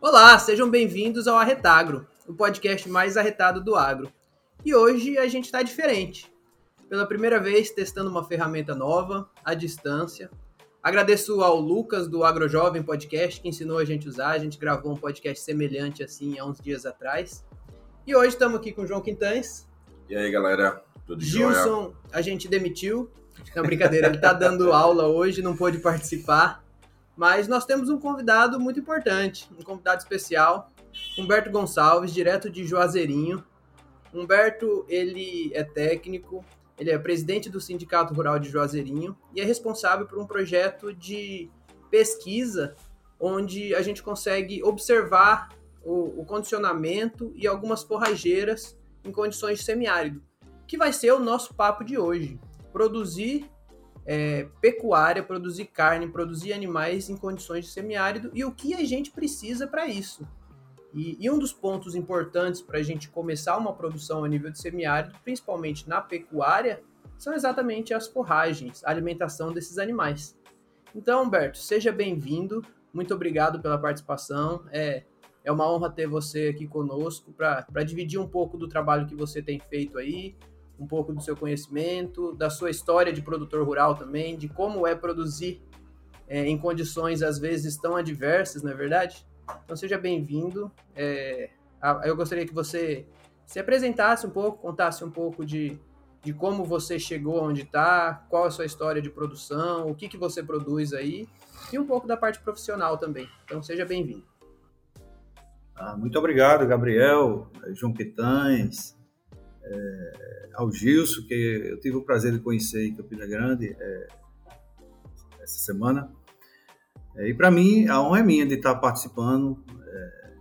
Olá, sejam bem-vindos ao Arretagro, o podcast mais arretado do agro. E hoje a gente está diferente. Pela primeira vez testando uma ferramenta nova, à distância. Agradeço ao Lucas do AgroJovem Podcast que ensinou a gente a usar. A gente gravou um podcast semelhante assim há uns dias atrás. E hoje estamos aqui com o João Quintães. E aí, galera? Tudo Gilson, jóia? a gente demitiu. Não, brincadeira, ele está dando aula hoje, não pôde participar. Mas nós temos um convidado muito importante, um convidado especial, Humberto Gonçalves, direto de Juazeirinho. Humberto, ele é técnico, ele é presidente do Sindicato Rural de Juazeirinho e é responsável por um projeto de pesquisa onde a gente consegue observar o, o condicionamento e algumas forrageiras em condições de semiárido, que vai ser o nosso papo de hoje. Produzir é, pecuária, produzir carne, produzir animais em condições de semiárido e o que a gente precisa para isso. E, e, um dos pontos importantes para a gente começar uma produção a nível de semiárido, principalmente na pecuária, são exatamente as forragens, a alimentação desses animais. Então, Humberto, seja bem-vindo, muito obrigado pela participação. É, é uma honra ter você aqui conosco para dividir um pouco do trabalho que você tem feito aí, um pouco do seu conhecimento, da sua história de produtor rural também, de como é produzir é, em condições às vezes tão adversas, não é verdade? Então seja bem-vindo. É, eu gostaria que você se apresentasse um pouco, contasse um pouco de, de como você chegou onde está, qual a sua história de produção, o que, que você produz aí, e um pouco da parte profissional também. Então seja bem-vindo. Ah, muito obrigado, Gabriel, João Quitães, é, ao Gilson, que eu tive o prazer de conhecer em Campina Grande é, essa semana. É, e para mim, a honra é minha de estar participando é,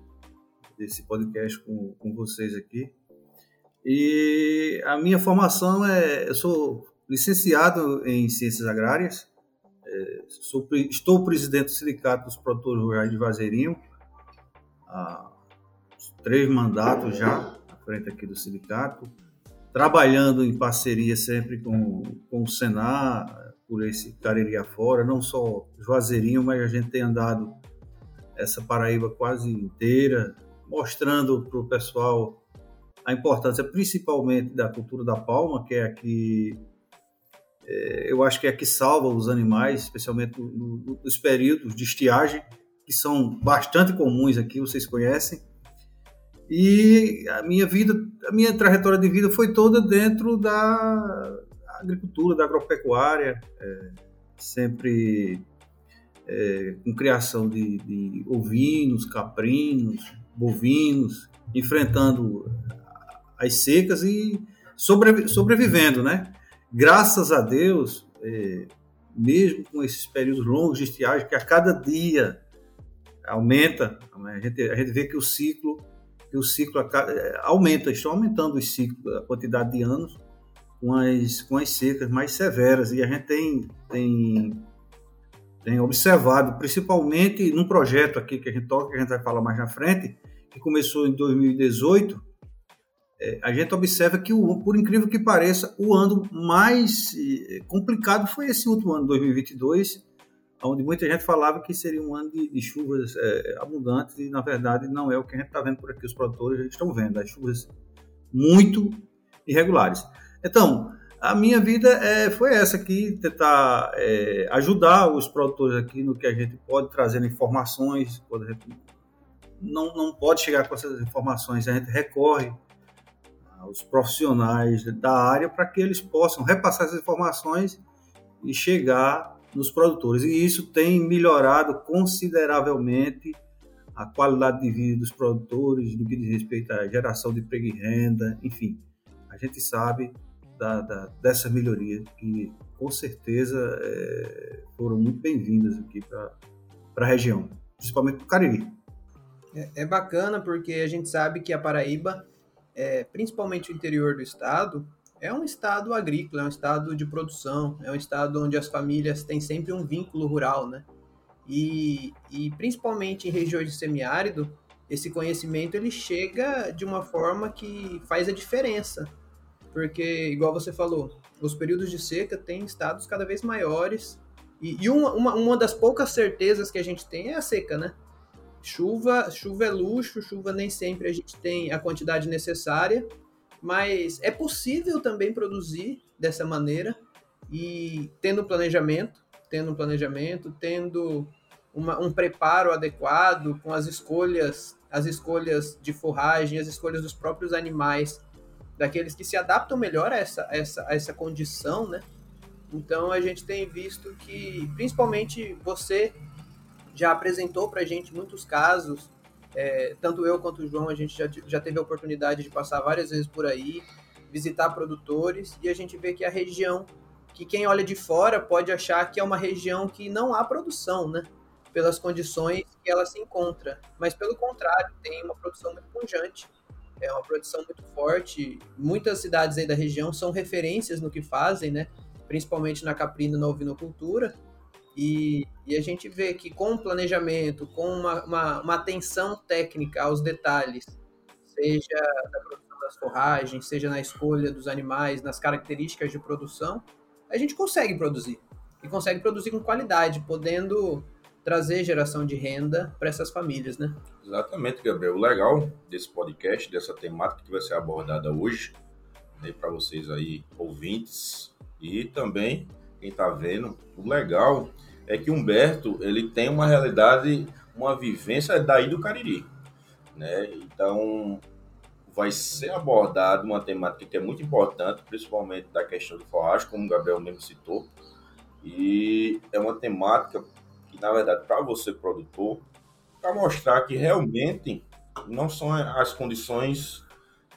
desse podcast com, com vocês aqui. E a minha formação é: eu sou licenciado em Ciências Agrárias, é, sou, estou presidente do Sindicato dos Produtores Rurais de Vazeirinho, há três mandatos já frente aqui do sindicato, trabalhando em parceria sempre com, com o Senar, por esse Cariri afora, não só Juazeirinho, mas a gente tem andado essa Paraíba quase inteira, mostrando para o pessoal a importância principalmente da cultura da palma, que é a que é, eu acho que é a que salva os animais, especialmente no, no, nos períodos de estiagem, que são bastante comuns aqui, vocês conhecem. E a minha vida, a minha trajetória de vida foi toda dentro da agricultura, da agropecuária, é, sempre é, com criação de, de, ovinos, caprinos, bovinos, enfrentando as secas e sobrevi sobrevivendo, né? Graças a Deus, é, mesmo com esses períodos longos de estiagem, que a cada dia aumenta, né? a gente, a gente vê que o ciclo, que o ciclo é, aumenta, estão aumentando os ciclos, a quantidade de anos, com as, com as secas mais severas. E a gente tem, tem, tem observado, principalmente num projeto aqui que a gente toca, que a gente vai falar mais na frente, que começou em 2018, é, a gente observa que, o, por incrível que pareça, o ano mais é, complicado foi esse último ano, 2022, onde muita gente falava que seria um ano de, de chuvas é, abundantes e, na verdade, não é o que a gente está vendo por aqui. Os produtores estão vendo as chuvas muito irregulares. Então, a minha vida é, foi essa aqui, tentar é, ajudar os produtores aqui no que a gente pode trazer informações, quando a gente não, não pode chegar com essas informações, a gente recorre aos profissionais da área para que eles possam repassar essas informações e chegar nos produtores. E isso tem melhorado consideravelmente a qualidade de vida dos produtores, no que diz respeito à geração de emprego e renda, enfim. A gente sabe da, da, dessa melhoria, que com certeza é, foram muito bem-vindas aqui para a região, principalmente para o Cariri. É, é, bacana porque a gente sabe que a Paraíba, é, principalmente o interior do estado, é um estado agrícola, é um estado de produção, é um estado onde as famílias têm sempre um vínculo rural, né? E, e principalmente em regiões de semiárido, esse conhecimento ele chega de uma forma que faz a diferença porque, igual você falou, os períodos de seca têm estados cada vez maiores. E, e uma, uma, uma das poucas certezas que a gente tem é a seca, né? Chuva, chuva é luxo, chuva nem sempre a gente tem a quantidade necessária, mas é possível também produzir dessa maneira e tendo planejamento, tendo planejamento, tendo uma, um preparo adequado com as escolhas, as escolhas de forragem, as escolhas dos próprios animais daqueles que se adaptam melhor a essa, a essa, a essa condição, né? Então a gente tem visto que, principalmente você já apresentou para a gente muitos casos, é, tanto eu quanto o João, a gente já, já teve a oportunidade de passar várias vezes por aí, visitar produtores, e a gente vê que a região, que quem olha de fora pode achar que é uma região que não há produção, né? Pelas condições que ela se encontra. Mas pelo contrário, tem uma produção muito pungente é uma produção muito forte. Muitas cidades aí da região são referências no que fazem, né? Principalmente na caprina na ovinocultura. E, e a gente vê que com planejamento, com uma, uma, uma atenção técnica aos detalhes, seja da produção das forragens, seja na escolha dos animais, nas características de produção, a gente consegue produzir. E consegue produzir com qualidade, podendo trazer geração de renda para essas famílias, né? Exatamente, Gabriel. O legal desse podcast, dessa temática que vai ser abordada hoje, né, para vocês aí, ouvintes, e também quem está vendo, o legal é que Humberto, ele tem uma realidade, uma vivência daí do Cariri, né? Então, vai ser abordada uma temática que é muito importante, principalmente da questão do forragem, como o Gabriel mesmo citou, e é uma temática que, na verdade, para você produtor, para mostrar que realmente não são as condições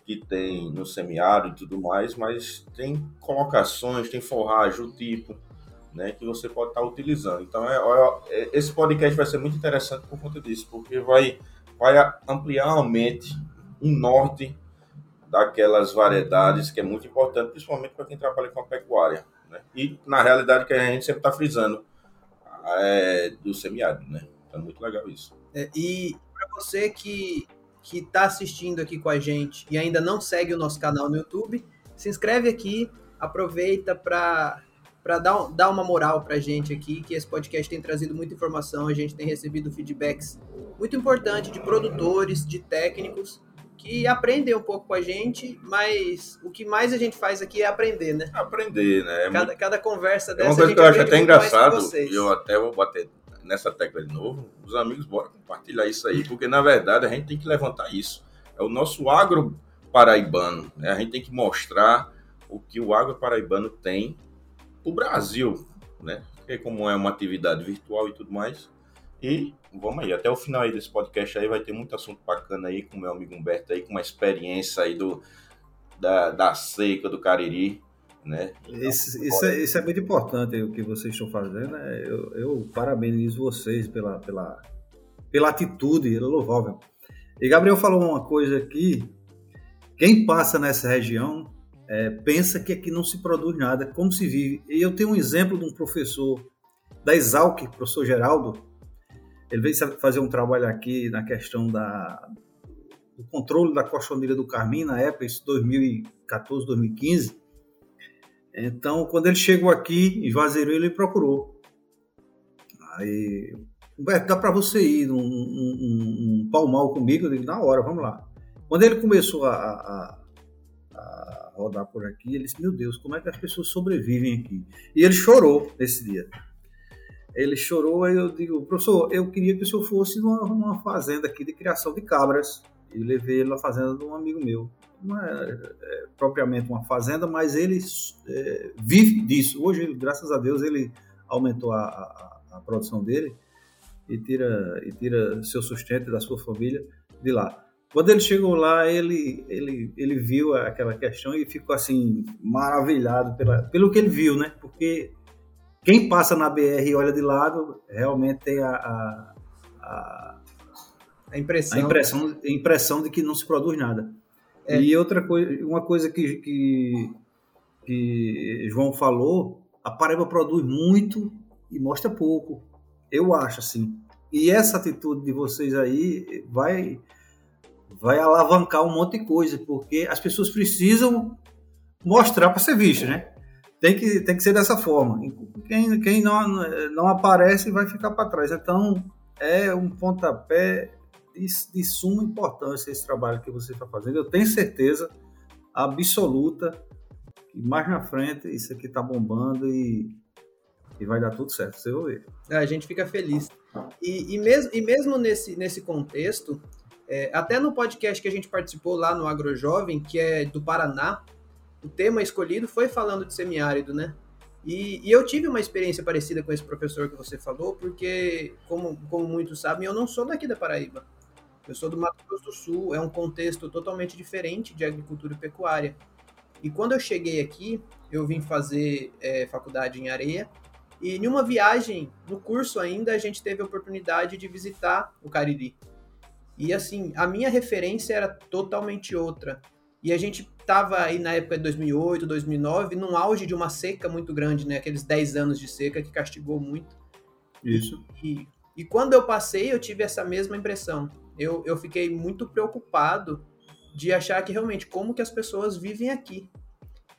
que tem no semiárido e tudo mais, mas tem colocações, tem forragem, o tipo, né, que você pode estar tá utilizando. Então, é, é, esse podcast vai ser muito interessante por conta disso, porque vai, vai ampliar a mente, norte daquelas variedades que é muito importante, principalmente para quem trabalha com a pecuária. Né? E, na realidade, que a gente sempre está frisando, é, do semiárido, né? Então, muito legal isso. É, e para você que que está assistindo aqui com a gente e ainda não segue o nosso canal no YouTube, se inscreve aqui, aproveita para para dar, dar uma moral para a gente aqui, que esse podcast tem trazido muita informação, a gente tem recebido feedbacks muito importantes de produtores, de técnicos, que aprendem um pouco com a gente, mas o que mais a gente faz aqui é aprender, né? Aprender, né? É cada, muito... cada conversa dessa. É uma coisa que eu acho até engraçado, e eu até vou bater nessa tecla de novo. Os amigos, bora compartilhar isso aí, porque na verdade a gente tem que levantar isso. É o nosso agro paraibano, né? A gente tem que mostrar o que o agro paraibano tem o Brasil, né? Porque como é uma atividade virtual e tudo mais, e vamos aí, até o final aí desse podcast aí vai ter muito assunto bacana aí com o meu amigo Humberto aí, com uma experiência aí do, da, da seca do Cariri, né? Então, isso, isso, é, isso, é, muito importante o que vocês estão fazendo. Né? Eu, eu, parabenizo vocês pela, pela, pela atitude é louvável. E Gabriel falou uma coisa aqui: quem passa nessa região é, pensa que aqui não se produz nada, como se vive. E eu tenho um exemplo de um professor da Exalc, professor Geraldo, ele veio fazer um trabalho aqui na questão da, do controle da cochoneira do Carmim, na época, isso 2014, 2015. Então, quando ele chegou aqui em Juazeiro, ele procurou. Aí, Humberto, dá para você ir num, num, num palmal comigo? Eu digo, na hora, vamos lá. Quando ele começou a, a, rodar por aqui, ele disse, meu Deus, como é que as pessoas sobrevivem aqui? E ele chorou nesse dia ele chorou, aí eu digo, professor, eu queria que o senhor fosse numa, numa fazenda aqui de criação de cabras. E levei ele na fazenda de um amigo meu. Não é, é propriamente uma fazenda, mas ele é, vive disso. Hoje, graças a Deus, ele aumentou a, a, a, produção dele e tira, e tira seu sustento da sua família de lá. Quando ele chegou lá, ele, ele, ele viu aquela questão e ficou assim maravilhado pela, pelo que ele viu, né? Porque quem passa na BR e olha de lado, realmente tem a, a, a, a impressão. a impressão, a impressão de que não se produz nada. É. E outra coisa, uma coisa que, que, que João falou, a Paraíba produz muito e mostra pouco. Eu acho assim. E essa atitude de vocês aí vai vai alavancar um monte de coisa, porque as pessoas precisam mostrar para ser visto, né? Tem que, tem que ser dessa forma. Quem, quem não, não aparece vai ficar para trás. Então, é um pontapé de, de suma importância esse trabalho que você está fazendo. Eu tenho certeza absoluta que mais na frente isso aqui está bombando e, e vai dar tudo certo. Você vai ver. A gente fica feliz. E, e, mesmo, e mesmo nesse, nesse contexto, é, até no podcast que a gente participou lá no AgroJovem, que é do Paraná, o tema escolhido foi falando de semiárido, né? E, e, eu tive uma experiência parecida com esse professor que você falou, porque, como, como muitos sabem, eu não sou daqui da Paraíba. Eu sou do Mato Grosso do Sul, é um contexto totalmente diferente de agricultura e pecuária. E quando eu cheguei aqui, eu vim fazer é, faculdade em Areia, e em uma viagem, no curso ainda, a gente teve a oportunidade de visitar o Cariri. E assim, a minha referência era totalmente outra. E a gente estava aí na época de 2008, 2009, num auge de uma seca muito grande, né? Aqueles 10 anos de seca que castigou muito. Isso. E, e quando eu passei, eu tive essa mesma impressão. Eu, eu fiquei muito preocupado de achar que realmente como que as pessoas vivem aqui.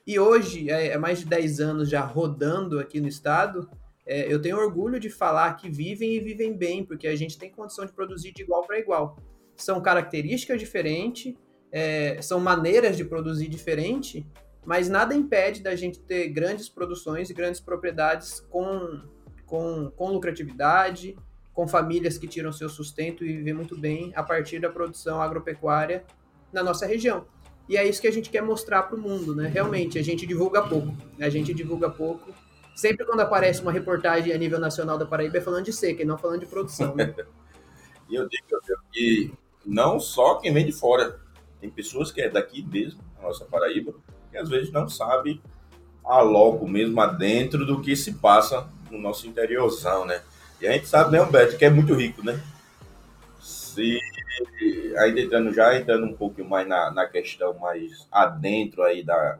E hoje, é, é mais de 10 anos já rodando aqui no estado, é, eu tenho orgulho de falar que vivem e vivem bem, porque a gente tem condição de produzir de igual para igual. São características diferentes, é, são maneiras de produzir diferente, mas nada impede da gente ter grandes produções e grandes propriedades com, com, com lucratividade, com famílias que tiram seu sustento e vivem muito bem a partir da produção agropecuária na nossa região. E é isso que a gente quer mostrar para o mundo, né? Realmente, a gente divulga pouco. A gente divulga pouco. Sempre quando aparece uma reportagem a nível nacional da Paraíba é falando de seca e não falando de produção. Né? e eu digo que não só quem vem de fora, tem pessoas que é daqui mesmo, a nossa Paraíba, que às vezes não sabe a logo mesmo adentro do que se passa no nosso interiorzão, né? E a gente sabe, né, Humberto, que é muito rico, né? Se ainda entrando já, entrando um pouco mais na, na questão mais adentro aí da,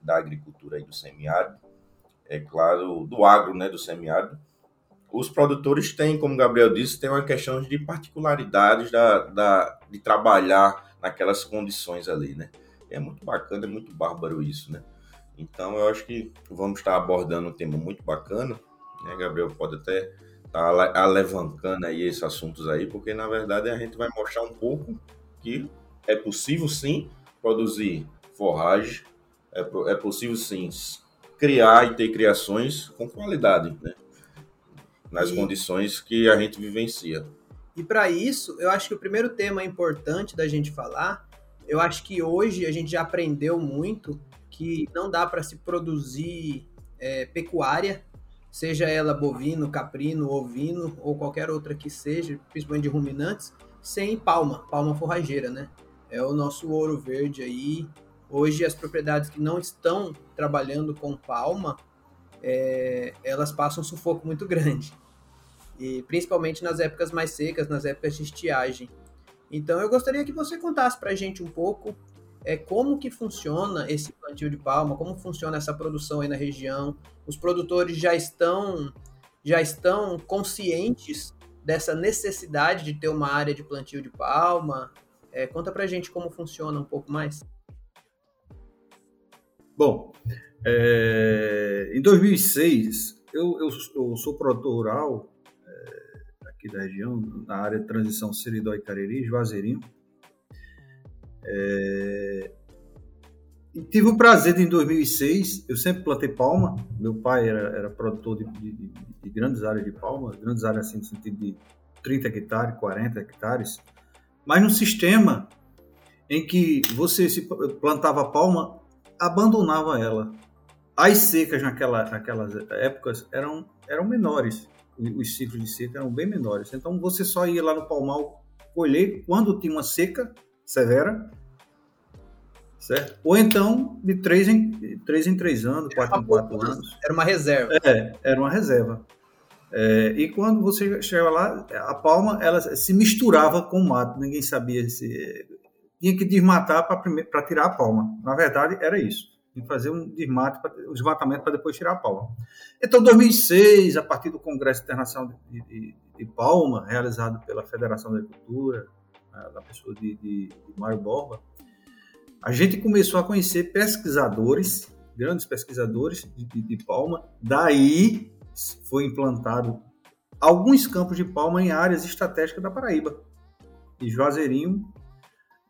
da agricultura aí do semiárido, é claro, do agro, né, do semiárido, os produtores têm, como o Gabriel disse, tem uma questão de particularidades da, da, de trabalhar naquelas condições ali, né? É muito bacana, é muito bárbaro isso, né? Então eu acho que vamos estar abordando um tema muito bacana, né? Gabriel pode até estar alavancando aí esses assuntos aí, porque na verdade a gente vai mostrar um pouco que é possível sim produzir forragem, é, é possível sim criar e ter criações com qualidade, né? Nas e... condições que a gente vivencia. E para isso, eu acho que o primeiro tema importante da gente falar, eu acho que hoje a gente já aprendeu muito que não dá para se produzir é, pecuária, seja ela bovino, caprino, ovino ou qualquer outra que seja, principalmente de ruminantes, sem palma, palma forrageira, né? É o nosso ouro verde aí. Hoje as propriedades que não estão trabalhando com palma, é, elas passam um sufoco muito grande e principalmente nas épocas mais secas, nas épocas de estiagem. Então eu gostaria que você contasse para a gente um pouco é, como que funciona esse plantio de palma, como funciona essa produção aí na região. Os produtores já estão já estão conscientes dessa necessidade de ter uma área de plantio de palma. É, conta para a gente como funciona um pouco mais. Bom, é, em 2006 eu, eu, eu sou produtor rural aqui da região, na área de transição Seridó e Cariri, Juazeirinho. É... E tive o prazer de, em 2006, eu sempre plantei palma, meu pai era, era produtor de, de, de, grandes áreas de palma, grandes áreas assim, no sentido de 30 hectares, 40 hectares, mas num sistema em que você se plantava palma, abandonava ela. As secas naquela, naquelas épocas eram, eram menores os ciclos de seca eram bem menores. Então você só ia lá no palmal colher quando tinha uma seca severa, certo? Ou então de três em três, em três anos, quatro em quatro anos. Era uma reserva. É, era uma reserva. É, e quando você chegava lá, a palma ela se misturava com o mato, ninguém sabia se tinha que desmatar para tirar a palma. Na verdade, era isso em fazer um desmate, um desmatamento para depois tirar a palma. Então, 2006, a partir do Congresso Internacional de, de, de Palma, realizado pela Federação da Agricultura, da pessoa de, de, de Mário Borba, a gente começou a conhecer pesquisadores, grandes pesquisadores de, de palma. Daí foi implantado alguns campos de palma em áreas estratégicas da Paraíba. E Juazeirinho,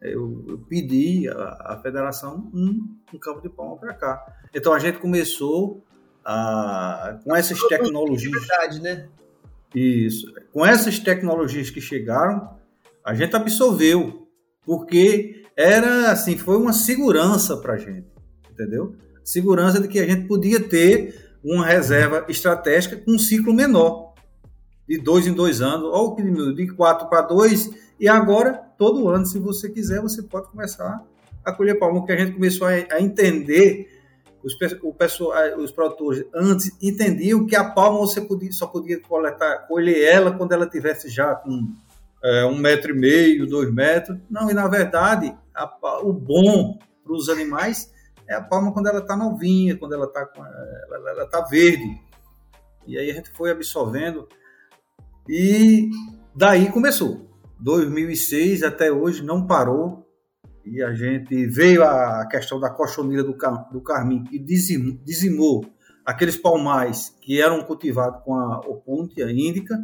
eu, eu pedi à, federação um, um, campo de palma para cá. Então a gente começou a, com essas tecnologias. Verdade, né? Isso. Com essas tecnologias que chegaram, a gente absorveu, porque era assim, foi uma segurança para a gente, entendeu? Segurança de que a gente podia ter uma reserva estratégica com um ciclo menor, de dois em dois anos, ou de quatro para dois, e agora, todo ano, se você quiser, você pode começar a colher palma, porque a gente começou a, a entender, os, o pessoal, os produtores antes entendiam que a palma você podia, só podia coletar, colher ela quando ela tivesse já com é, um metro e meio, dois metros. Não, e na verdade, a, o bom para os animais é a palma quando ela está novinha, quando ela está ela, ela tá verde. E aí a gente foi absorvendo e daí começou. 2006 até hoje não parou e a gente veio a questão da cochonilha do, do carmim que dizimou, dizimou aqueles palmais que eram cultivados com a opuntia índica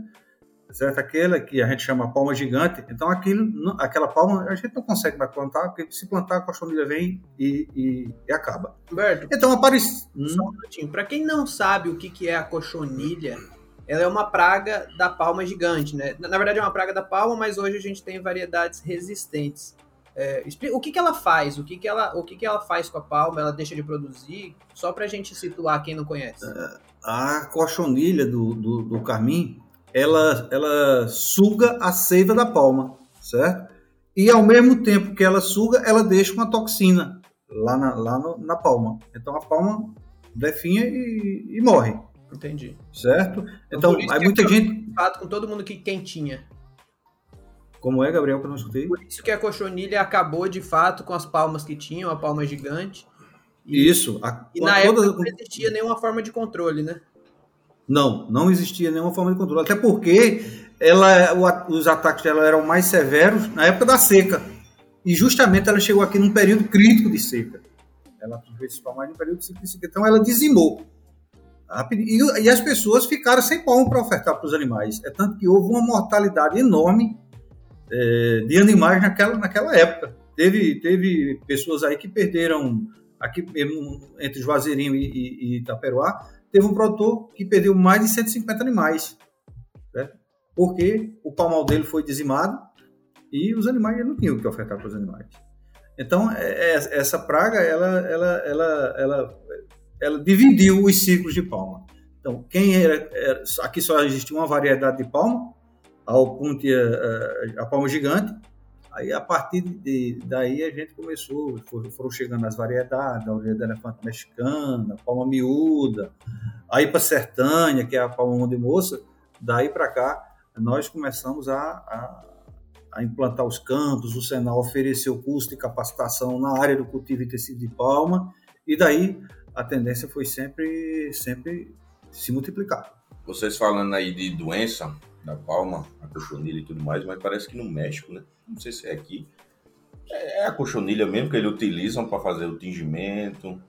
certo? Aquela que a gente chama palma gigante. Então, aquilo, aquela palma a gente não consegue mais plantar, porque se plantar, a cochonilha vem e, e, e acaba. Roberto, então, aparece. Só um minutinho. Para quem não sabe o que, que é a cochonilha, ela é uma praga da palma gigante, né? Na verdade, é uma praga da palma, mas hoje a gente tem variedades resistentes. É, o que, que ela faz? O que, que ela, o que, que ela faz com a palma? Ela deixa de produzir? Só para a gente situar quem não conhece. É, a cochonilha do, do, do carmim, ela, ela suga a seiva da palma, certo? E ao mesmo tempo que ela suga, ela deixa uma toxina lá na, lá no, na palma. Então a palma definha e, e morre. Entendi. Certo? Então, então aí muita gente. Fato com todo mundo que quem tinha. Como é, Gabriel, que eu não escutei? Por isso que a cochonilha acabou de fato com as palmas que tinham, a palma gigante. E, isso. A, e na época não existia nenhuma forma de controle, né? Não, não existia nenhuma forma de controle. Até porque ela, os ataques dela eram mais severos na época da seca. E justamente ela chegou aqui num período crítico de seca. Ela esse mais num período de seca. Então ela dizimou. E, as pessoas ficaram sem pão para ofertar para os animais. É tanto que houve uma mortalidade enorme é, de animais naquela, naquela época. Teve, teve pessoas aí que perderam, aqui entre Juazeirinho e, e, e Itaperuá, teve um produtor que perdeu mais de 150 animais, certo? porque o palmal dele foi dizimado e os animais não tinham o que ofertar para os animais. Então, é, é, essa praga, ela, ela, ela, ela, ela dividiu os ciclos de palma. Então, quem era, era aqui só existia uma variedade de palma, a opuntia, eh, a palma gigante, Aí, a partir de, daí, a gente começou, foram chegando as variedades, a orelha do elefante mexicana, a palma miúda, aí para sertânia, que é a palma de moça, daí para cá, nós começamos a, a, a, implantar os campos, o Senal ofereceu curso de capacitação na área do cultivo intensivo de palma, e daí a tendência foi sempre, sempre se multiplicar. Vocês falando aí de doença da palma, a cochonilha e tudo mais, mas parece que no México, né? não sei se é aqui, é a cochonilha mesmo que eles utilizam para fazer o tingimento.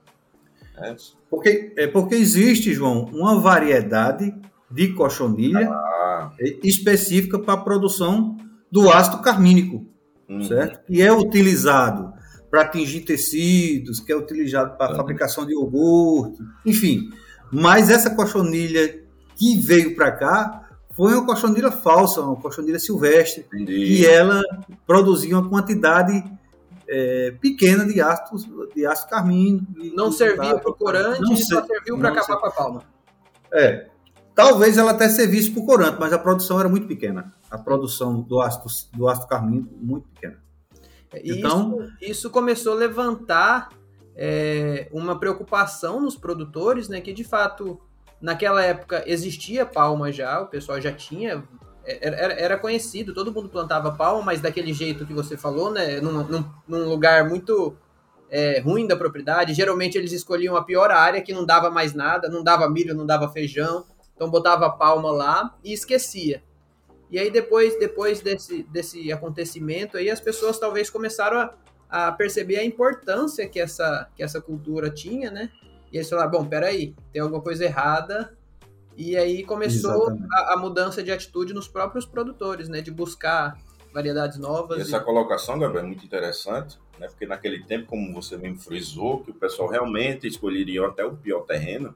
É. Porque, é porque existe, João, uma variedade de cochonilha ah. específica para a produção do ácido carmínico, uhum. certo? E é utilizado para tingir tecidos, que é utilizado para a uhum. fabricação de iogurte, enfim. Mas essa cochonilha que veio para cá foi uma cochonilha falsa, uma cochonilha silvestre, Entendi. e ela produzia uma quantidade é, pequena de ácido, de ácido carmino. Não servia para o corante, não só serviu para acabar com a palma. É, talvez ela até servisse para o corante, mas a produção era muito pequena. A produção do ácido, do ácido carmino muito pequena. Então, isso, isso começou a levantar é, uma preocupação nos produtores, né, que de fato Naquela época existia palma já, o pessoal já tinha. É, era, era conhecido, todo mundo plantava palma, mas daquele jeito que você falou, né? Num, num, num lugar muito é, ruim da propriedade. Geralmente eles escolhiam a pior área, que não dava mais nada, não dava milho, não dava feijão. Então botava palma lá e esquecia. E aí depois, depois desse, desse acontecimento aí, as pessoas talvez começaram a, a perceber a importância que essa, que essa cultura tinha, né? E eles falaram, bom, peraí, tem alguma coisa errada. E aí começou a, a, mudança de atitude nos próprios produtores, né? De buscar variedades novas. E essa e... colocação, Gabriel, é muito interessante, né? Porque naquele tempo, como você mesmo frisou, que o pessoal realmente escolheria até o pior terreno,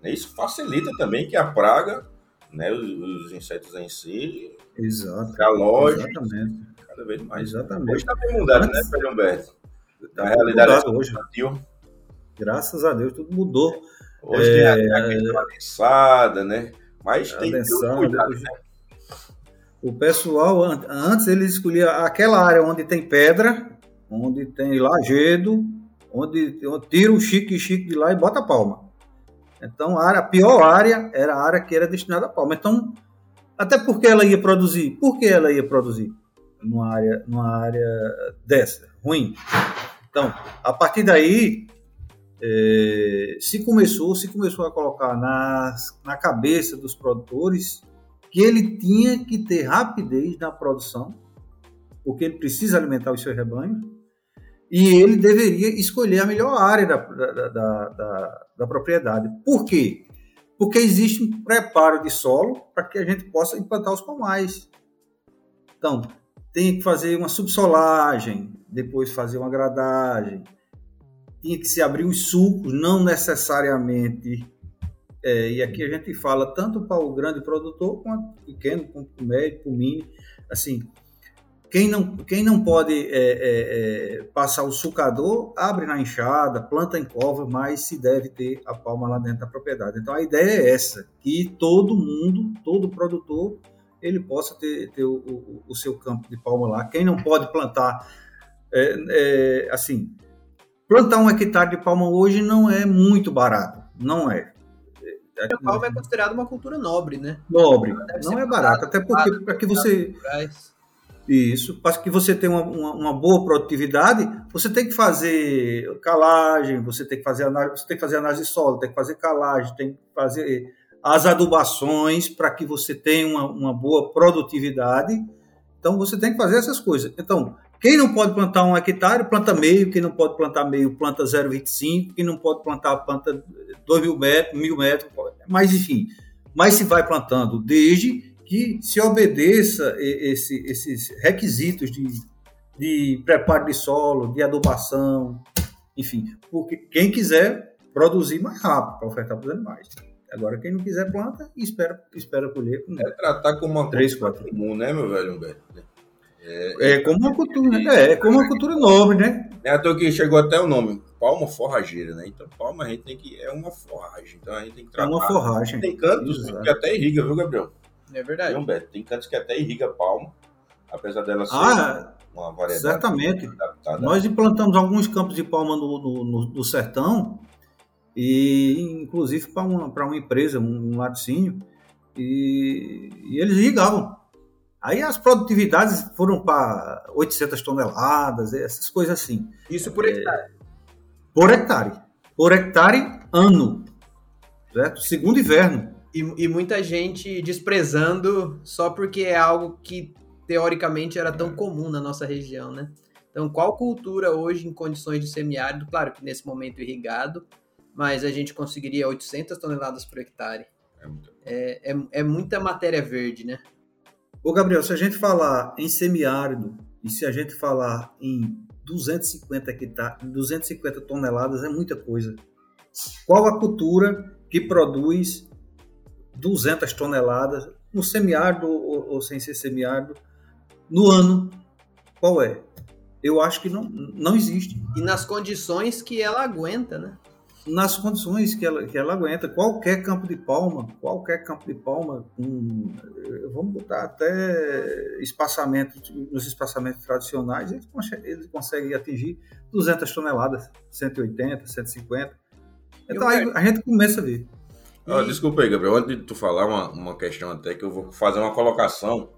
né? isso facilita também que a praga, né? Os, os insetos em si, Exato. Calógicos, Exatamente. cada vez mais. Exatamente. Hoje está bem mudado, né, Pedro Humberto? A realidade hoje. Graças a Deus, tudo mudou. Hoje é, tem a, questão adensada, né? Mas tem adensada, cuidado, né? O pessoal, antes eles escolhiam aquela área onde tem pedra, onde tem lajedo, onde, onde tira o chique chique de lá e bota a palma. Então, a, área, a pior área era a área que era destinada a palma. Então, até porque ela ia produzir? Por que ela ia produzir numa área, numa área dessa, ruim? Então, a partir daí, é, se começou, se começou a colocar nas, na cabeça dos produtores que ele tinha que ter rapidez na produção, porque ele precisa alimentar os seus rebanhos, e ele deveria escolher a melhor área da, da, da, da, da propriedade. Por quê? Porque existe um preparo de solo para que a gente possa implantar os pomais. Então, tem que fazer uma subsolagem, depois fazer uma gradagem, tinha que se abrir os sulcos, não necessariamente é, e aqui a gente fala tanto para o grande produtor quanto o pequeno, quanto o médio, o mini. Assim, quem não, quem não pode é, é, é, passar o sucador, abre na enxada, planta em cova, mas se deve ter a palma lá dentro da propriedade. Então a ideia é essa, que todo mundo, todo produtor, ele possa ter, ter o, o, o, seu campo de palma lá. Quem não pode plantar, é, é, assim, plantar um hectare de palma hoje não é muito barato, não é. A palma é considerada uma cultura nobre, né? Nobre. Não é barato, até porque para que você isso, para que você tenha uma, uma, uma, boa produtividade, você tem que fazer calagem, você tem que fazer análise, você tem que fazer análise de solo, tem que fazer calagem, tem que fazer as adubações para que você tenha uma, uma boa produtividade. Então você tem que fazer essas coisas. Então, quem não pode plantar um hectare, planta meio. Quem não pode plantar meio, planta 0,25. Quem não pode plantar, planta 2 mil metros, mil metros. Mas, enfim, mas se vai plantando desde que se obedeça esse, esses requisitos de, de preparo de solo, de adubação, enfim. Porque quem quiser produzir mais rápido para ofertar para os animais. Agora, quem não quiser, planta e espera, espera colher. Com é tratar como uma 3, coisa comum, né, meu velho Humberto? É, é como uma cultura, é, é como uma cultura nobre, né? É à toa que chegou até o nome, palma forrageira, né? Então, palma a gente tem que. É uma forragem. Então a gente tem que tratar. É uma forragem. Tem cantos Exato. que até irriga, viu, Gabriel? É verdade. Tem, Beto, tem cantos que até irriga palma, apesar dela ser ah, uma variedade. Certamente. Adaptada. Nós implantamos alguns campos de palma no, no, no, no sertão, e inclusive para uma, uma empresa, um, um laticínio, e, e eles irrigavam. Aí as produtividades foram para 800 toneladas, essas coisas assim. Isso por hectare? É, por hectare. Por hectare, ano. Certo? Segundo inverno. E, e, muita gente desprezando só porque é algo que teoricamente era tão comum na nossa região, né? Então, qual cultura hoje em condições de semiárido, claro que nesse momento irrigado, mas a gente conseguiria 800 toneladas por hectare. É, é, é muita matéria verde, né? Ô, Gabriel, se a gente falar em semiárido e se a gente falar em 250 hectares, 250 toneladas é muita coisa. Qual a cultura que produz 200 toneladas no semiárido ou, ou sem ser semiárido no ano? Qual é? Eu acho que não, não existe. E nas condições que ela aguenta, né? nas condições que ela, que ela aguenta. Qualquer campo de palma, qualquer campo de palma, um, vamos botar até espaçamento, nos espaçamentos tradicionais, eles, conseguem atingir 200 toneladas, 180, 150. Então aí a gente começa a ver. Oh, desculpa aí, Gabriel, antes de tu falar uma, uma questão até que eu vou fazer uma colocação.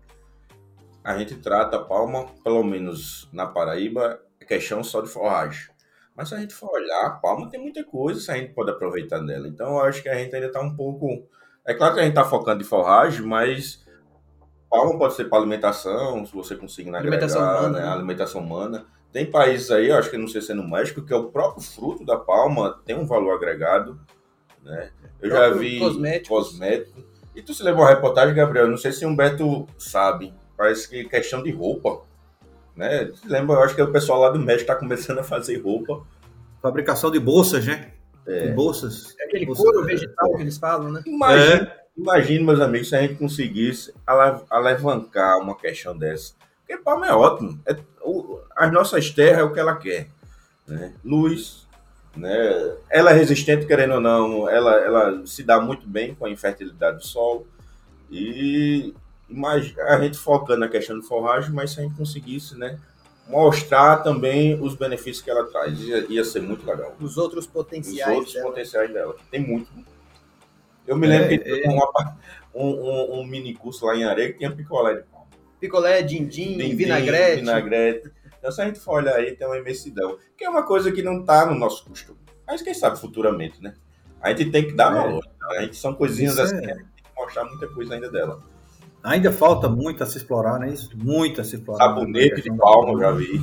A gente trata a palma, pelo menos na Paraíba, é questão só de forragem. Mas se a gente for olhar, a palma tem muita coisa que a gente pode aproveitar dela. Então eu acho que a gente ainda está um pouco. É claro que a gente está focando em forragem, mas palma pode ser para alimentação, se você conseguir na alimentação agregar, humana, né? né? alimentação humana. tem países aí, acho que não sei se é no México, que é o próprio fruto da palma tem um valor agregado, né? Eu já vi cosmético. E tu se lembra uma reportagem, Gabriel? Não sei se o Humberto sabe. Parece que questão de roupa. Né? Se lembra, eu acho que o pessoal lá do México está começando a fazer roupa. Fabricação de bolsas, né? É. De bolsas. É aquele couro é. vegetal que eles falam, né? Imagina, é. imagina, meus amigos, se a gente conseguisse alavancar uma questão dessa. Porque palma é ótimo. É, o, as nossas terras é o que ela quer. Né? Luz, né? Ela é resistente, querendo ou não, ela, ela se dá muito bem com a infertilidade do solo. E a gente focando na questão de forragem, mas se a gente conseguisse né, mostrar também os benefícios que ela traz, ia, ia ser muito legal. Os outros potenciais. Os outros dela. potenciais dela, tem muito. Eu me lembro é, que é... Uma, um, um, um, mini curso lá em Areia que tinha picolé de palma. Picolé, din-din, vinagrete. vinagrete. Então, se a gente for olhar aí, tem uma imensidão. Que é uma coisa que não está no nosso costume. Mas quem sabe futuramente, né? A gente tem que dar é. valor. A gente são coisinhas Isso assim, é. a gente tem que mostrar muita coisa ainda dela. Ainda falta muito a se explorar, não é isso? Muito a se explorar. Sabonete de palma, já vi.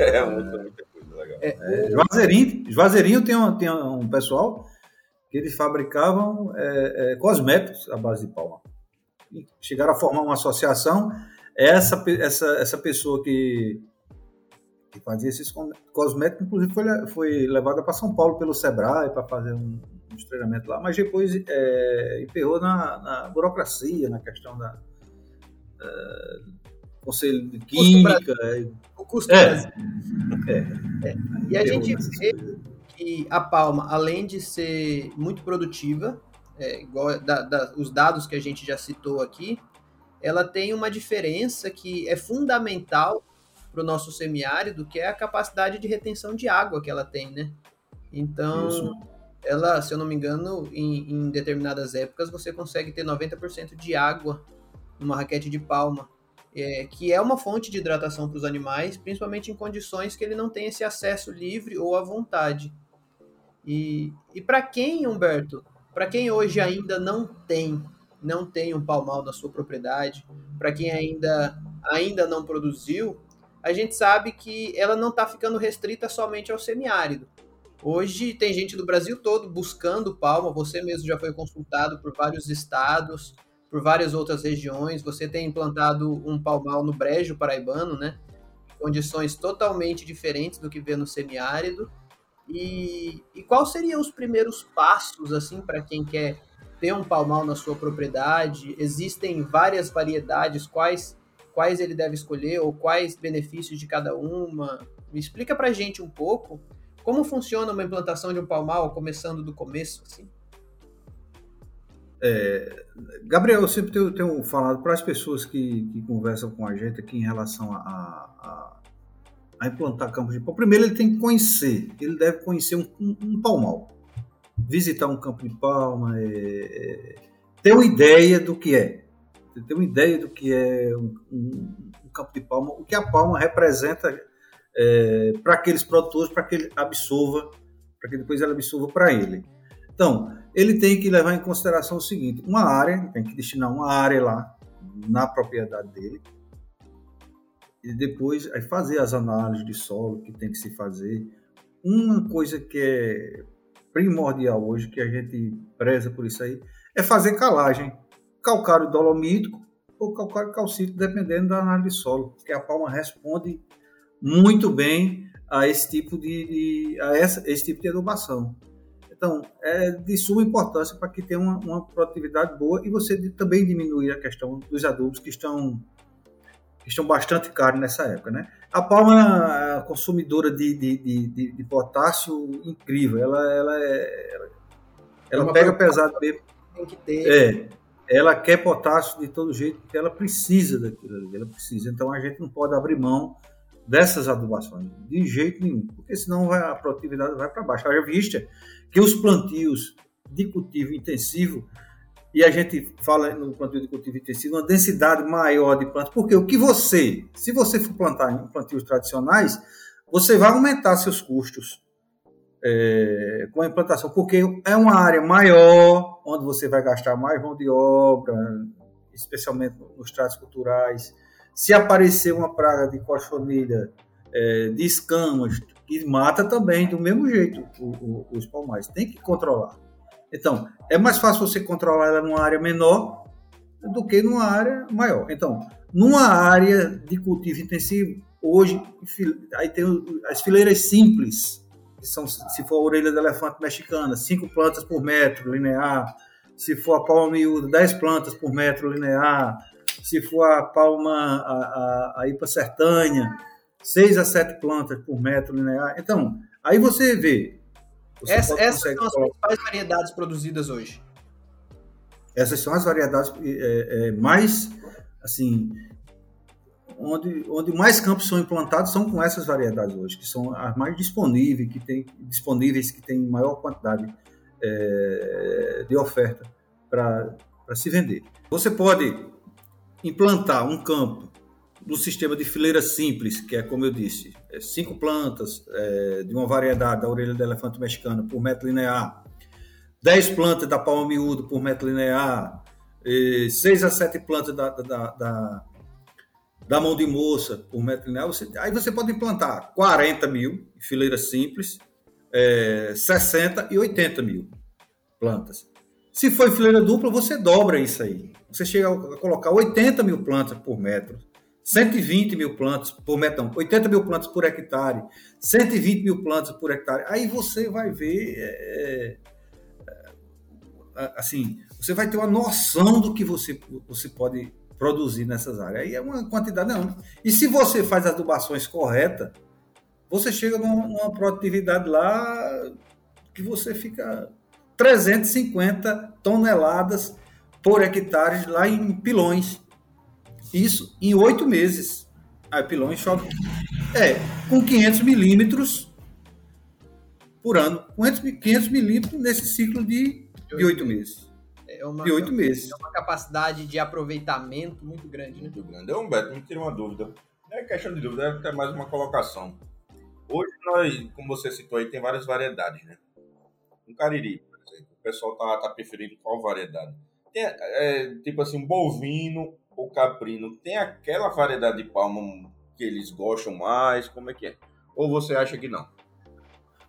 é muita, muita coisa legal. É, é, Juazeirinho, Juazeirinho tem, um, tem um pessoal que eles fabricavam é, é, cosméticos à base de palma. E chegaram a formar uma associação. Essa, essa, essa pessoa que que fazia esses cosméticos, inclusive foi, foi levada para São Paulo pelo Sebrae para fazer um, um treinamento lá, mas depois é, emperrou na, na, burocracia, na questão da é, conselho de química. O custo é. é. é. E a gente vê que a palma, além de ser muito produtiva, é, igual da, da, os dados que a gente já citou aqui, ela tem uma diferença que é fundamental para o nosso semiárido, que é a capacidade de retenção de água que ela tem, né? Então, Isso. ela, se eu não me engano, em, em determinadas épocas você consegue ter 90% de água numa raquete de palma, é, que é uma fonte de hidratação para os animais, principalmente em condições que ele não tem esse acesso livre ou à vontade. E, e para quem, Humberto, para quem hoje ainda não tem, não tem um palmal na sua propriedade, para quem ainda ainda não produziu, a gente sabe que ela não está ficando restrita somente ao semiárido. Hoje tem gente do Brasil todo buscando palma, você mesmo já foi consultado por vários estados, por várias outras regiões, você tem implantado um palmal no Brejo Paraibano, né? Condições totalmente diferentes do que vê no semiárido. E, e quais seriam os primeiros passos, assim, para quem quer ter um palmal na sua propriedade? Existem várias variedades, quais quais ele deve escolher ou quais benefícios de cada uma. Me explica pra gente um pouco como funciona uma implantação de um palmal, começando do começo, assim. É, Gabriel, eu sempre tenho, tenho falado para as pessoas que, que, conversam com a gente aqui em relação a, a, a, implantar campos de palma. Primeiro, ele tem que conhecer, ele deve conhecer um, um, um palmal, visitar um campo de palma, é, é, ter uma ideia do que é ter uma ideia do que é um, um, um, campo de palma, o que a palma representa é, para aqueles produtores, para que ele absorva, para que depois ele absorva para ele. Então, ele tem que levar em consideração o seguinte: uma área, tem que destinar uma área lá na propriedade dele, e depois aí fazer as análises de solo que tem que se fazer. Uma coisa que é primordial hoje, que a gente preza por isso aí, é fazer calagem calcário dolomítico ou calcário calcítico, dependendo da análise de solo, porque a palma responde muito bem a esse tipo de, de a essa, esse tipo de adubação. Então, é de suma importância para que tenha uma, uma, produtividade boa e você também diminuir a questão dos adubos que estão, que estão bastante caros nessa época. Né? A palma é consumidora de, de, de, de, potássio incrível, ela, ela, é, ela, ela pega pesado mesmo. Tem que ter. É, ela quer potássio de todo jeito, porque ela precisa daquilo ali, ela precisa. Então a gente não pode abrir mão dessas adubações, de jeito nenhum, porque senão vai, a produtividade vai para baixo. Haja vista que os plantios de cultivo intensivo, e a gente fala no plantio de cultivo intensivo, uma densidade maior de plantas, porque o que você, se você for plantar em plantios tradicionais, você vai aumentar seus custos é, com a implantação, porque é uma área maior, onde você vai gastar mais mão de obra, especialmente nos tratos culturais. Se aparecer uma praga de cochonilha, é, de escamas, que mata também do mesmo jeito o, o, os palmais. Tem que controlar. Então, é mais fácil você controlar ela numa área menor do que numa área maior. Então, numa área de cultivo intensivo, hoje, aí tem as fileiras simples, são, se for a orelha do elefante mexicana, cinco plantas por metro linear, se for a palma miúda, 10 plantas por metro linear, se for a palma, a, a, a ipa sertânia, 6 a 7 plantas por metro linear. Então, aí você vê. Você Essa, essas são as principais variedades produzidas hoje. Essas são as variedades é, é, mais, assim, onde, onde mais campos são implantados são com essas variedades hoje, que são as mais disponíveis, que tem, disponíveis, que têm maior quantidade é, de oferta para se vender. Você pode implantar um campo no sistema de fileira simples, que é como eu disse, é cinco plantas é, de uma variedade da orelha do elefante mexicano por metro linear, dez plantas da palma miúda por metro linear, seis a sete plantas da, da, da, da, mão de moça por metro linear. Você, aí você pode implantar 40 mil fileiras simples, é, 60 e 80 mil plantas. Se for em fileira dupla, você dobra isso aí. Você chega a colocar 80 mil plantas por metro, 120 mil plantas por metro, não, 80 mil plantas por hectare, 120 mil plantas por hectare. Aí você vai ver, é, é, assim, você vai ter uma noção do que você, você pode produzir nessas áreas. Aí é uma quantidade, não. E se você faz as adubações corretas, você chega numa, numa produtividade lá que você fica 350 toneladas por hectare lá em Pilões. Isso em oito meses. Aí Pilões chove. É, com 500 milímetros por ano. 500 milímetros nesse ciclo de oito meses. É uma, oito meses. É uma capacidade de aproveitamento muito grande, né? Muito grande. Um Beto, me tira uma dúvida. Não é questão de dúvida, é até mais uma colocação. Hoje, nós, como você citou aí, tem várias variedades, né? Um cariri, por exemplo, o pessoal tá, tá preferindo qual variedade? Tem, é, tipo assim, bovino ou caprino, tem aquela variedade de palma que eles gostam mais? Como é que é? Ou você acha que não?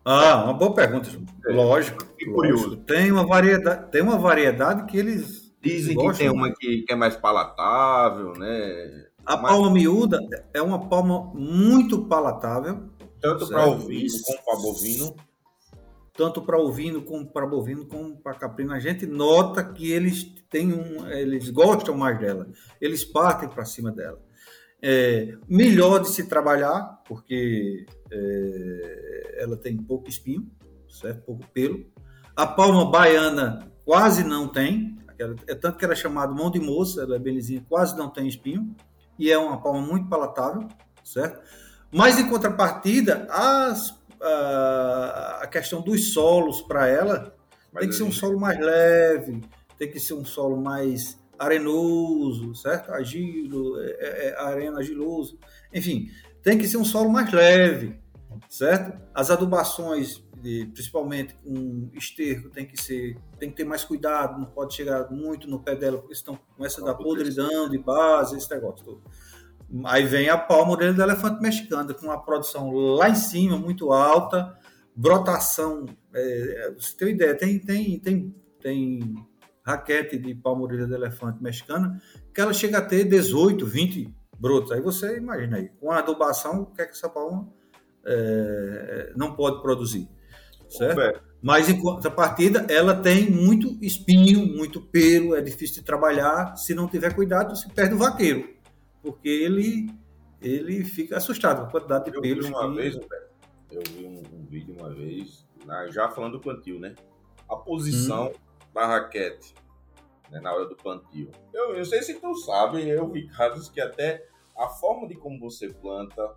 Ah, uma boa pergunta. É. Lógico. Que curioso. Tem uma variedade, tem uma variedade que eles dizem que tem uma que, que, é mais palatável, né? A mais... palma miúda é uma palma muito palatável, tanto para ovino como para bovino. Tanto para ovino como para bovino como para caprino. A gente nota que eles têm um, eles gostam mais dela. Eles partem para cima dela. É, melhor de se trabalhar, porque é, ela tem pouco espinho, certo? pouco pelo. A palma baiana quase não tem, é tanto que ela é chamada mão de moça, ela é belezinha, quase não tem espinho, e é uma palma muito palatável, certo? Mas, em contrapartida, as, a, a questão dos solos para ela Mas tem que ser um solo mais leve, tem que ser um solo mais arenoso, certo? Agilo, é, é, é, arena agiloso, enfim, tem que ser um solo mais leve, certo? As adubações, principalmente com esterco, tem que ser, tem que ter mais cuidado, não pode chegar muito no pé dela, porque senão começa a dar podridão de base, esse negócio todo. Aí vem a palma dele do elefante mexicano, com uma produção lá em cima, muito alta, brotação. É, você tem ideia, tem, tem, tem, tem raquete de palma-orelha do elefante mexicana que ela chega a ter 18, 20 brotos. Aí você imagina aí, com a adubação, o que é que essa palma é, não pode produzir? Certo? Mas em contrapartida, ela tem muito espinho, muito pelo, é difícil de trabalhar. Se não tiver cuidado, você perde o vaqueiro porque ele, ele fica assustado com a quantidade de eu pelos. Vi uma que... vez, eu vi um, um, vídeo uma vez, já falando do plantio, né? A posição hum. da raquete né, na hora do plantio. Eu não sei se tu sabe, eu vi casos que até a forma de como você planta,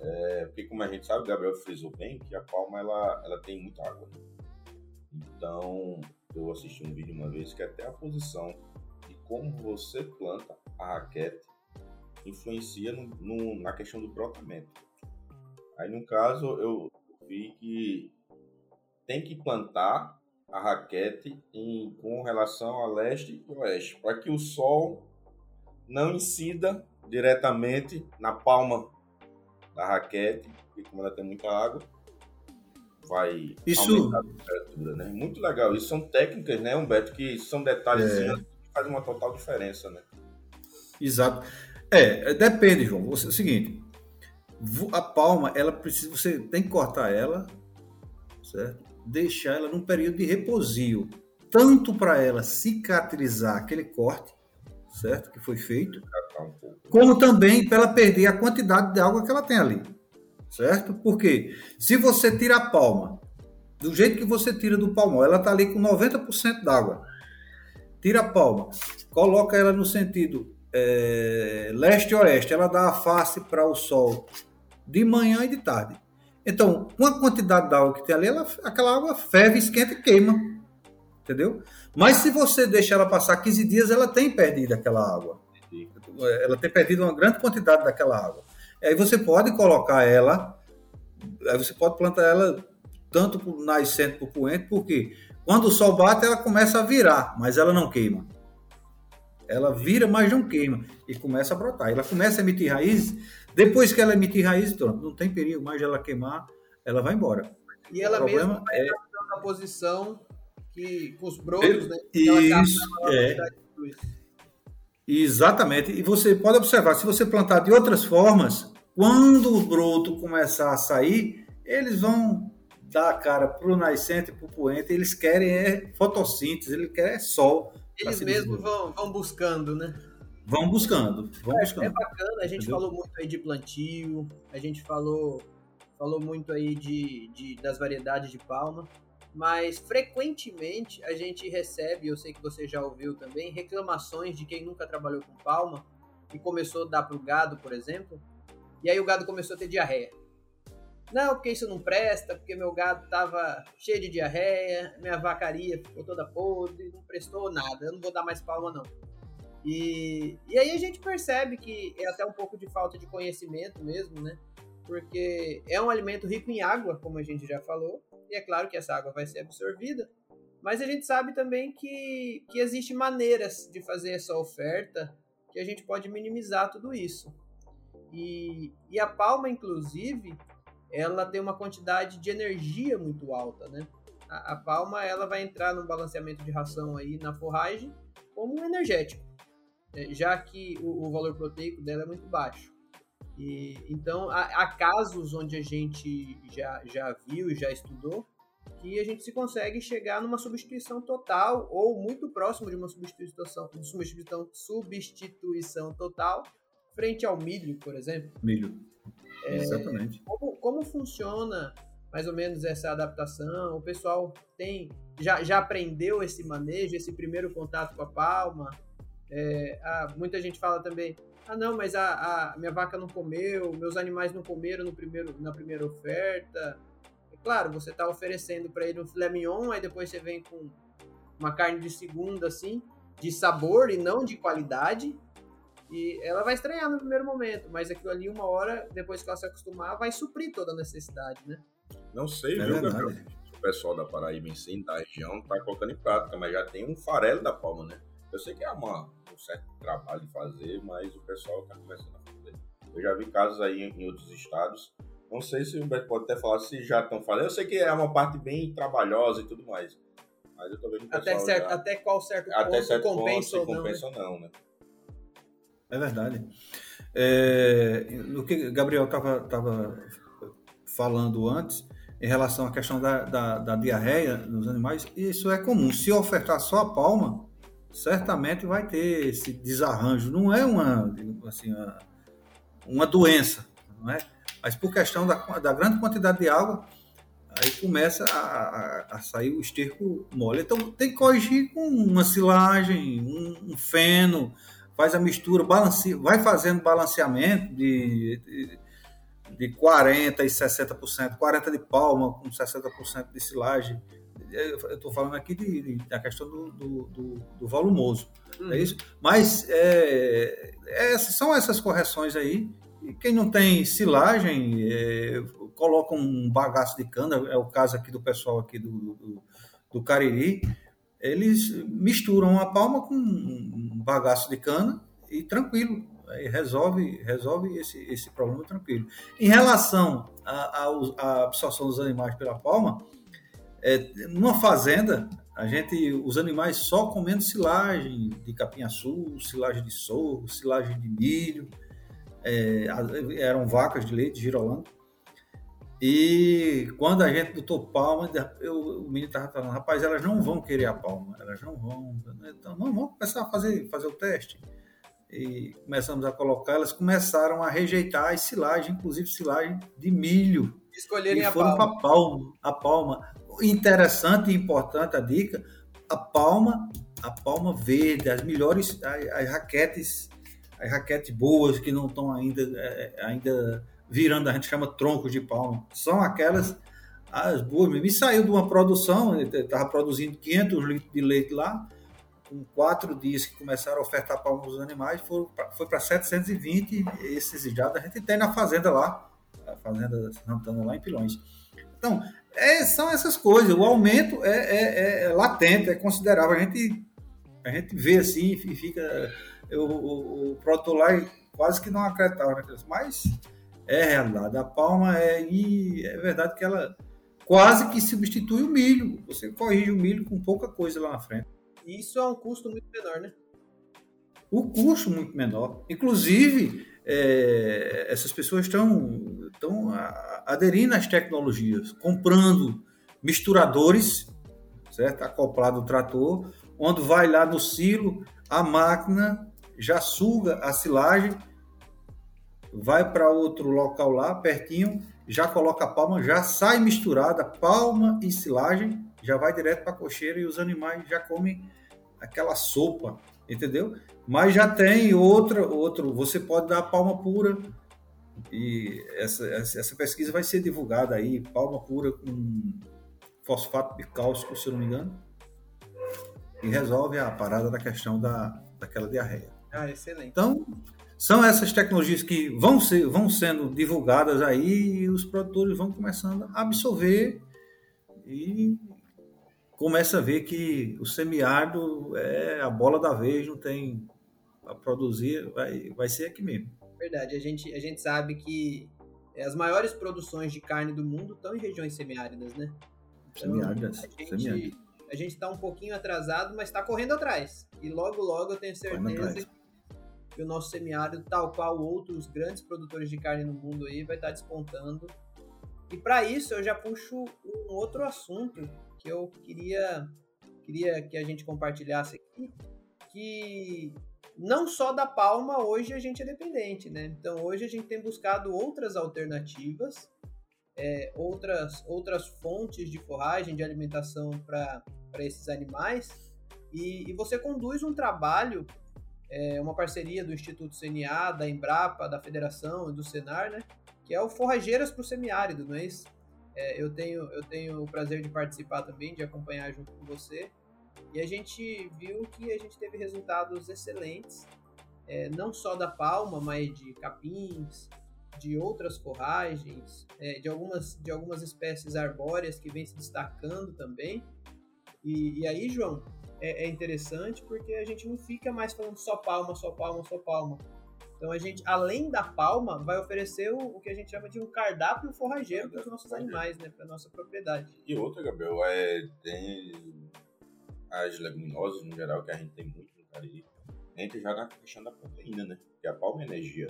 é, porque como a gente sabe, o Gabriel frisou bem, que a palma ela, ela tem muita água. Né? Então, eu assisti um vídeo uma vez que até a posição de como você planta a raquete influencia no, no, na questão do brotamento. Aí, no caso, eu vi que tem que plantar a raquete em, com relação a leste e oeste, para que o sol não incida diretamente na palma da raquete, e como ela tem muita água, vai isso... aumentar a temperatura, né? Muito legal. Isso são técnicas, né, Humberto, que são detalhes é. que fazem uma total diferença, né? Exato. É, depende, João. Você, é o seguinte, a palma, ela precisa, você tem que cortar ela, certo? Deixar ela num período de repousio, tanto para ela cicatrizar aquele corte, certo? Que foi feito, como também para ela perder a quantidade de água que ela tem ali certo? Porque se você tira a palma, do jeito que você tira do palmol, ela está ali com 90% d'água. Tira a palma, coloca ela no sentido é, leste-oeste, ela dá a face para o sol de manhã e de tarde. Então, com a quantidade d'água que tem ali, ela, aquela água ferve, esquenta e queima. Entendeu? Mas se você deixar ela passar 15 dias, ela tem perdido aquela água. Ela tem perdido uma grande quantidade daquela água. Aí você pode colocar ela, aí você pode plantar ela tanto para nascente o poente, porque quando o sol bate, ela começa a virar, mas ela não queima. Ela vira, mas não queima. E começa a brotar. Ela começa a emitir raízes. Depois que ela emitir raízes, pronto, não tem perigo mais de ela queimar, ela vai embora. E ela mesma vai é... na posição que, com os brotos, né? Isso, é. Exatamente. E você pode observar, se você plantar de outras formas, quando o broto começar a sair, eles vão dar a cara para o nascente, para o poente, eles querem é fotossíntese, eles querem é sol. Eles mesmos vão, vão buscando, né? Vão buscando, vão é, buscando. É bacana, a gente Entendeu? falou muito aí de plantio, a gente falou, falou muito aí de, de, das variedades de palma mas frequentemente a gente recebe, eu sei que você já ouviu também, reclamações de quem nunca trabalhou com palma e começou a dar para o gado, por exemplo, e aí o gado começou a ter diarreia. Não, porque isso não presta, porque meu gado estava cheio de diarreia, minha vacaria ficou toda podre, não prestou nada, eu não vou dar mais palma não. E, e aí a gente percebe que é até um pouco de falta de conhecimento mesmo, né? Porque é um alimento rico em água, como a gente já falou, e é claro que essa água vai ser absorvida, mas a gente sabe também que, que existem maneiras de fazer essa oferta que a gente pode minimizar tudo isso. E, e a palma, inclusive, ela tem uma quantidade de energia muito alta, né? A, a palma ela vai entrar no balanceamento de ração aí na forragem como um energético, né? já que o, o valor proteico dela é muito baixo. E, então, há, há, casos onde a gente já, já viu e já estudou que a gente se consegue chegar numa substituição total ou muito próximo de uma substituição, substituição, substituição total frente ao milho, por exemplo. Milho. É, Exatamente. Como, como funciona mais ou menos essa adaptação? O pessoal tem já, já aprendeu esse manejo, esse primeiro contato com a palma? É, ah, muita gente fala também, ah não, mas a, a minha vaca não comeu, meus animais não comeram no primeiro, na primeira oferta. É claro, você está oferecendo para ele um filé mignon, aí depois você vem com uma carne de segunda, assim, de sabor e não de qualidade. E ela vai estranhar no primeiro momento, mas aquilo ali, uma hora, depois que ela se acostumar, vai suprir toda a necessidade, né? Não sei, é viu, Gabriel? O pessoal da Paraíba em si, da região, tá colocando em prática, mas já tem um farelo da palma, né? Eu sei que é uma, certo trabalho de fazer, mas o pessoal está começando a fazer. Eu já vi casos aí em, outros estados. Não sei se o Humberto pode até falar se já estão falando. Eu sei que é uma parte bem trabalhosa e tudo mais. Mas eu tô vendo até, certo, já... até qual certo até ponto certo compensa, ponto, ou, compensa ou não, né? É verdade. É, no que Gabriel estava tava falando antes, em relação à questão da, da, da, diarreia nos animais, isso é comum. Se ofertar só a palma, certamente vai ter esse desarranjo. Não é uma, assim, uma, uma doença, não é? mas por questão da, da grande quantidade de água, aí começa a, a, sair o esterco mole. Então tem que corrigir com uma silagem, um, um feno, faz a mistura, balance, vai fazendo balanceamento de, de, de 40% e 60%, 40% de palma com 60% de silagem, eu estou falando aqui de, de, da questão do, do, do, do volumoso, uhum. é isso? Mas é, é, são essas correções aí. E quem não tem silagem, é, coloca um bagaço de cana, é o caso aqui do pessoal aqui do, do, Cariri, eles misturam a palma com um bagaço de cana e tranquilo. Aí resolve, resolve esse, esse problema tranquilo. Em relação à absorção dos animais pela palma, é, numa fazenda, a gente, os animais só comendo silagem de capim-açu, silagem de sorgo, silagem de milho, é, eram vacas de leite girolando. E quando a gente botou palma, eu, o menino estava falando, rapaz, elas não vão querer a palma, elas não vão. Então, não, vamos começar a fazer, fazer o teste. E começamos a colocar, elas começaram a rejeitar as silagens, inclusive silagem de milho. Escolherem e a foram palma. para palma, a palma. Interessante e importante a dica, a palma, a palma verde, as melhores, as, as raquetes, as raquetes boas que não estão ainda, é, ainda virando, a gente chama troncos de palma. São aquelas as boas mesmo. E saiu de uma produção, estava produzindo 500 litros de leite lá, com quatro dias que começaram a ofertar palma aos animais, foi, para 720 esses dados a gente tem na fazenda lá, a fazenda Santana lá em Pilões. Então, é, são essas coisas, o aumento é, é, é, latente, é considerável, a gente, a gente vê assim e fica, eu, o, o produtor lá quase que não acreditava naquilo, mas é realidade. A palma é, e é verdade que ela quase que substitui o milho. Você corrige o milho com pouca coisa lá na frente. Isso é um custo muito menor, né? O custo muito menor. Inclusive, é, essas pessoas estão, estão aderindo às tecnologias, comprando misturadores, certo? Acoplado ao trator, onde vai lá no silo, a máquina já suga a silagem vai para outro local lá, pertinho, já coloca a palma, já sai misturada, palma e silagem, já vai direto para a cocheira e os animais já comem aquela sopa, entendeu? Mas já tem outra, outro, você pode dar palma pura, e essa, essa pesquisa vai ser divulgada aí, palma pura com fosfato de cálcio, se não me engano, e resolve a parada da questão da, daquela diarreia. Ah, excelente. Então, são essas tecnologias que vão, ser, vão sendo divulgadas aí e os produtores vão começando a absorver e começa a ver que o semiárido é a bola da vez, não tem a produzir, vai, vai ser aqui mesmo. Verdade, a gente, a gente sabe que as maiores produções de carne do mundo estão em regiões semiáridas, né? Então, semiáridas, a gente, a gente está um pouquinho atrasado, mas está correndo atrás. E logo, logo eu tenho certeza que o nosso semiárido, tal qual outros grandes produtores de carne no mundo aí, vai estar despontando. E para isso eu já puxo um outro assunto que eu queria, queria que a gente compartilhasse aqui, que não só da palma hoje a gente é dependente, né? Então hoje a gente tem buscado outras alternativas, é, outras, outras fontes de forragem, de alimentação para esses animais. E, e, você conduz um trabalho é uma parceria do Instituto CNA, da Embrapa, da Federação e do Senar, né? Que é o Forrageiras para o Semiárido, não é isso? É, eu, tenho, eu tenho o prazer de participar também, de acompanhar junto com você. E a gente viu que a gente teve resultados excelentes, é, não só da palma, mas de capins, de outras forragens, é, de, algumas, de algumas espécies arbóreas que vêm se destacando também. E, e aí, João, é, é, interessante porque a gente não fica mais falando só palma, só palma, só palma. Então a gente, além da palma, vai oferecer o, o que a gente chama de um cardápio forrageiro para os nossos animais, né, para nossa propriedade. E outra, Gabriel, é tem as leguminosas no geral que a gente tem muito no Cariri. Entra já na questão da proteína, né? Que a palma é energia.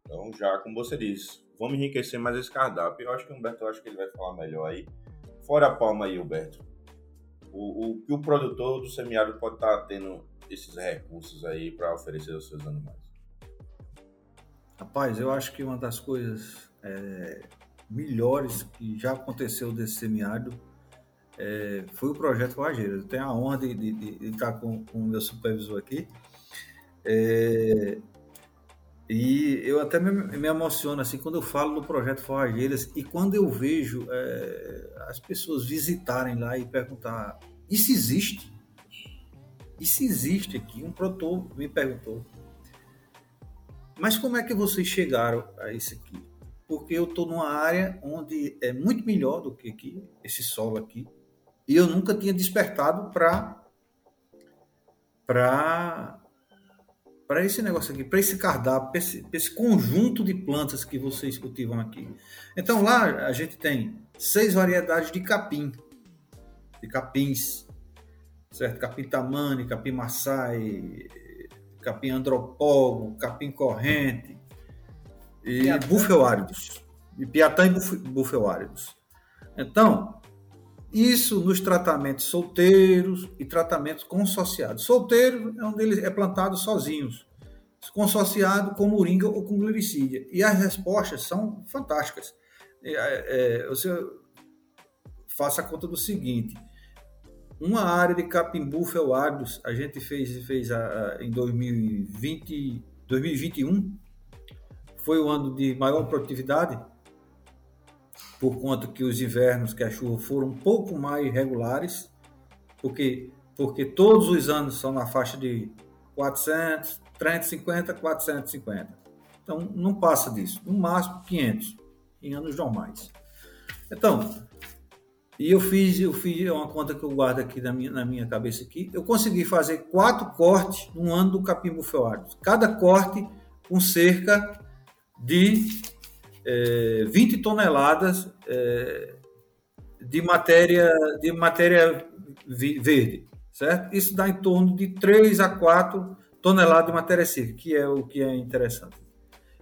Então, já como você disse, vamos enriquecer mais esse cardápio. Eu acho que o Humberto, acho que ele vai falar melhor aí. Fora a palma aí, Humberto o, o que o produtor do semiárido pode estar tá tendo esses recursos aí para oferecer aos seus animais? Rapaz, eu acho que uma das coisas é, melhores que já aconteceu desse semiárido é, foi o projeto Forrageiro. Eu tenho a honra de, de, de estar com, com o meu supervisor aqui. É, e eu até me, me, emociono assim quando eu falo do projeto Forrageiras e quando eu vejo é, as pessoas visitarem lá e perguntar: isso existe? Isso existe aqui? Um produtor me perguntou. Mas como é que vocês chegaram a isso aqui? Porque eu estou numa área onde é muito melhor do que aqui, esse solo aqui, e eu nunca tinha despertado para para para esse negócio aqui, para esse cardápio, para esse, esse, conjunto de plantas que vocês cultivam aqui. Então lá a gente tem seis variedades de capim, de capins, certo? Capim tamane, capim maçai, capim andropólogo, capim corrente e bufeuáridos, e piatã e bufeuáridos. Então, isso nos tratamentos solteiros e tratamentos consociados. Solteiro é onde ele é plantado sozinhos, consociado com moringa ou com glicídia. E as respostas são fantásticas. É, é, você faça a conta do seguinte: uma área de capimbu felários a gente fez, fez a, a, em 2020, 2021, foi o ano de maior produtividade por conta que os invernos, que a chuva foram um pouco mais regulares, porque, porque todos os anos são na faixa de 400, 350, 450. Então, não passa disso. No máximo, 500 em anos normais. Então, e eu fiz, eu fiz uma conta que eu guardo aqui na minha, na minha cabeça aqui. Eu consegui fazer quatro cortes no ano do capim bufeuário. Cada corte com cerca de é, 20 toneladas é, de matéria de matéria verde, certo? Isso dá em torno de 3 a 4 toneladas de matéria seca, que é o que é interessante.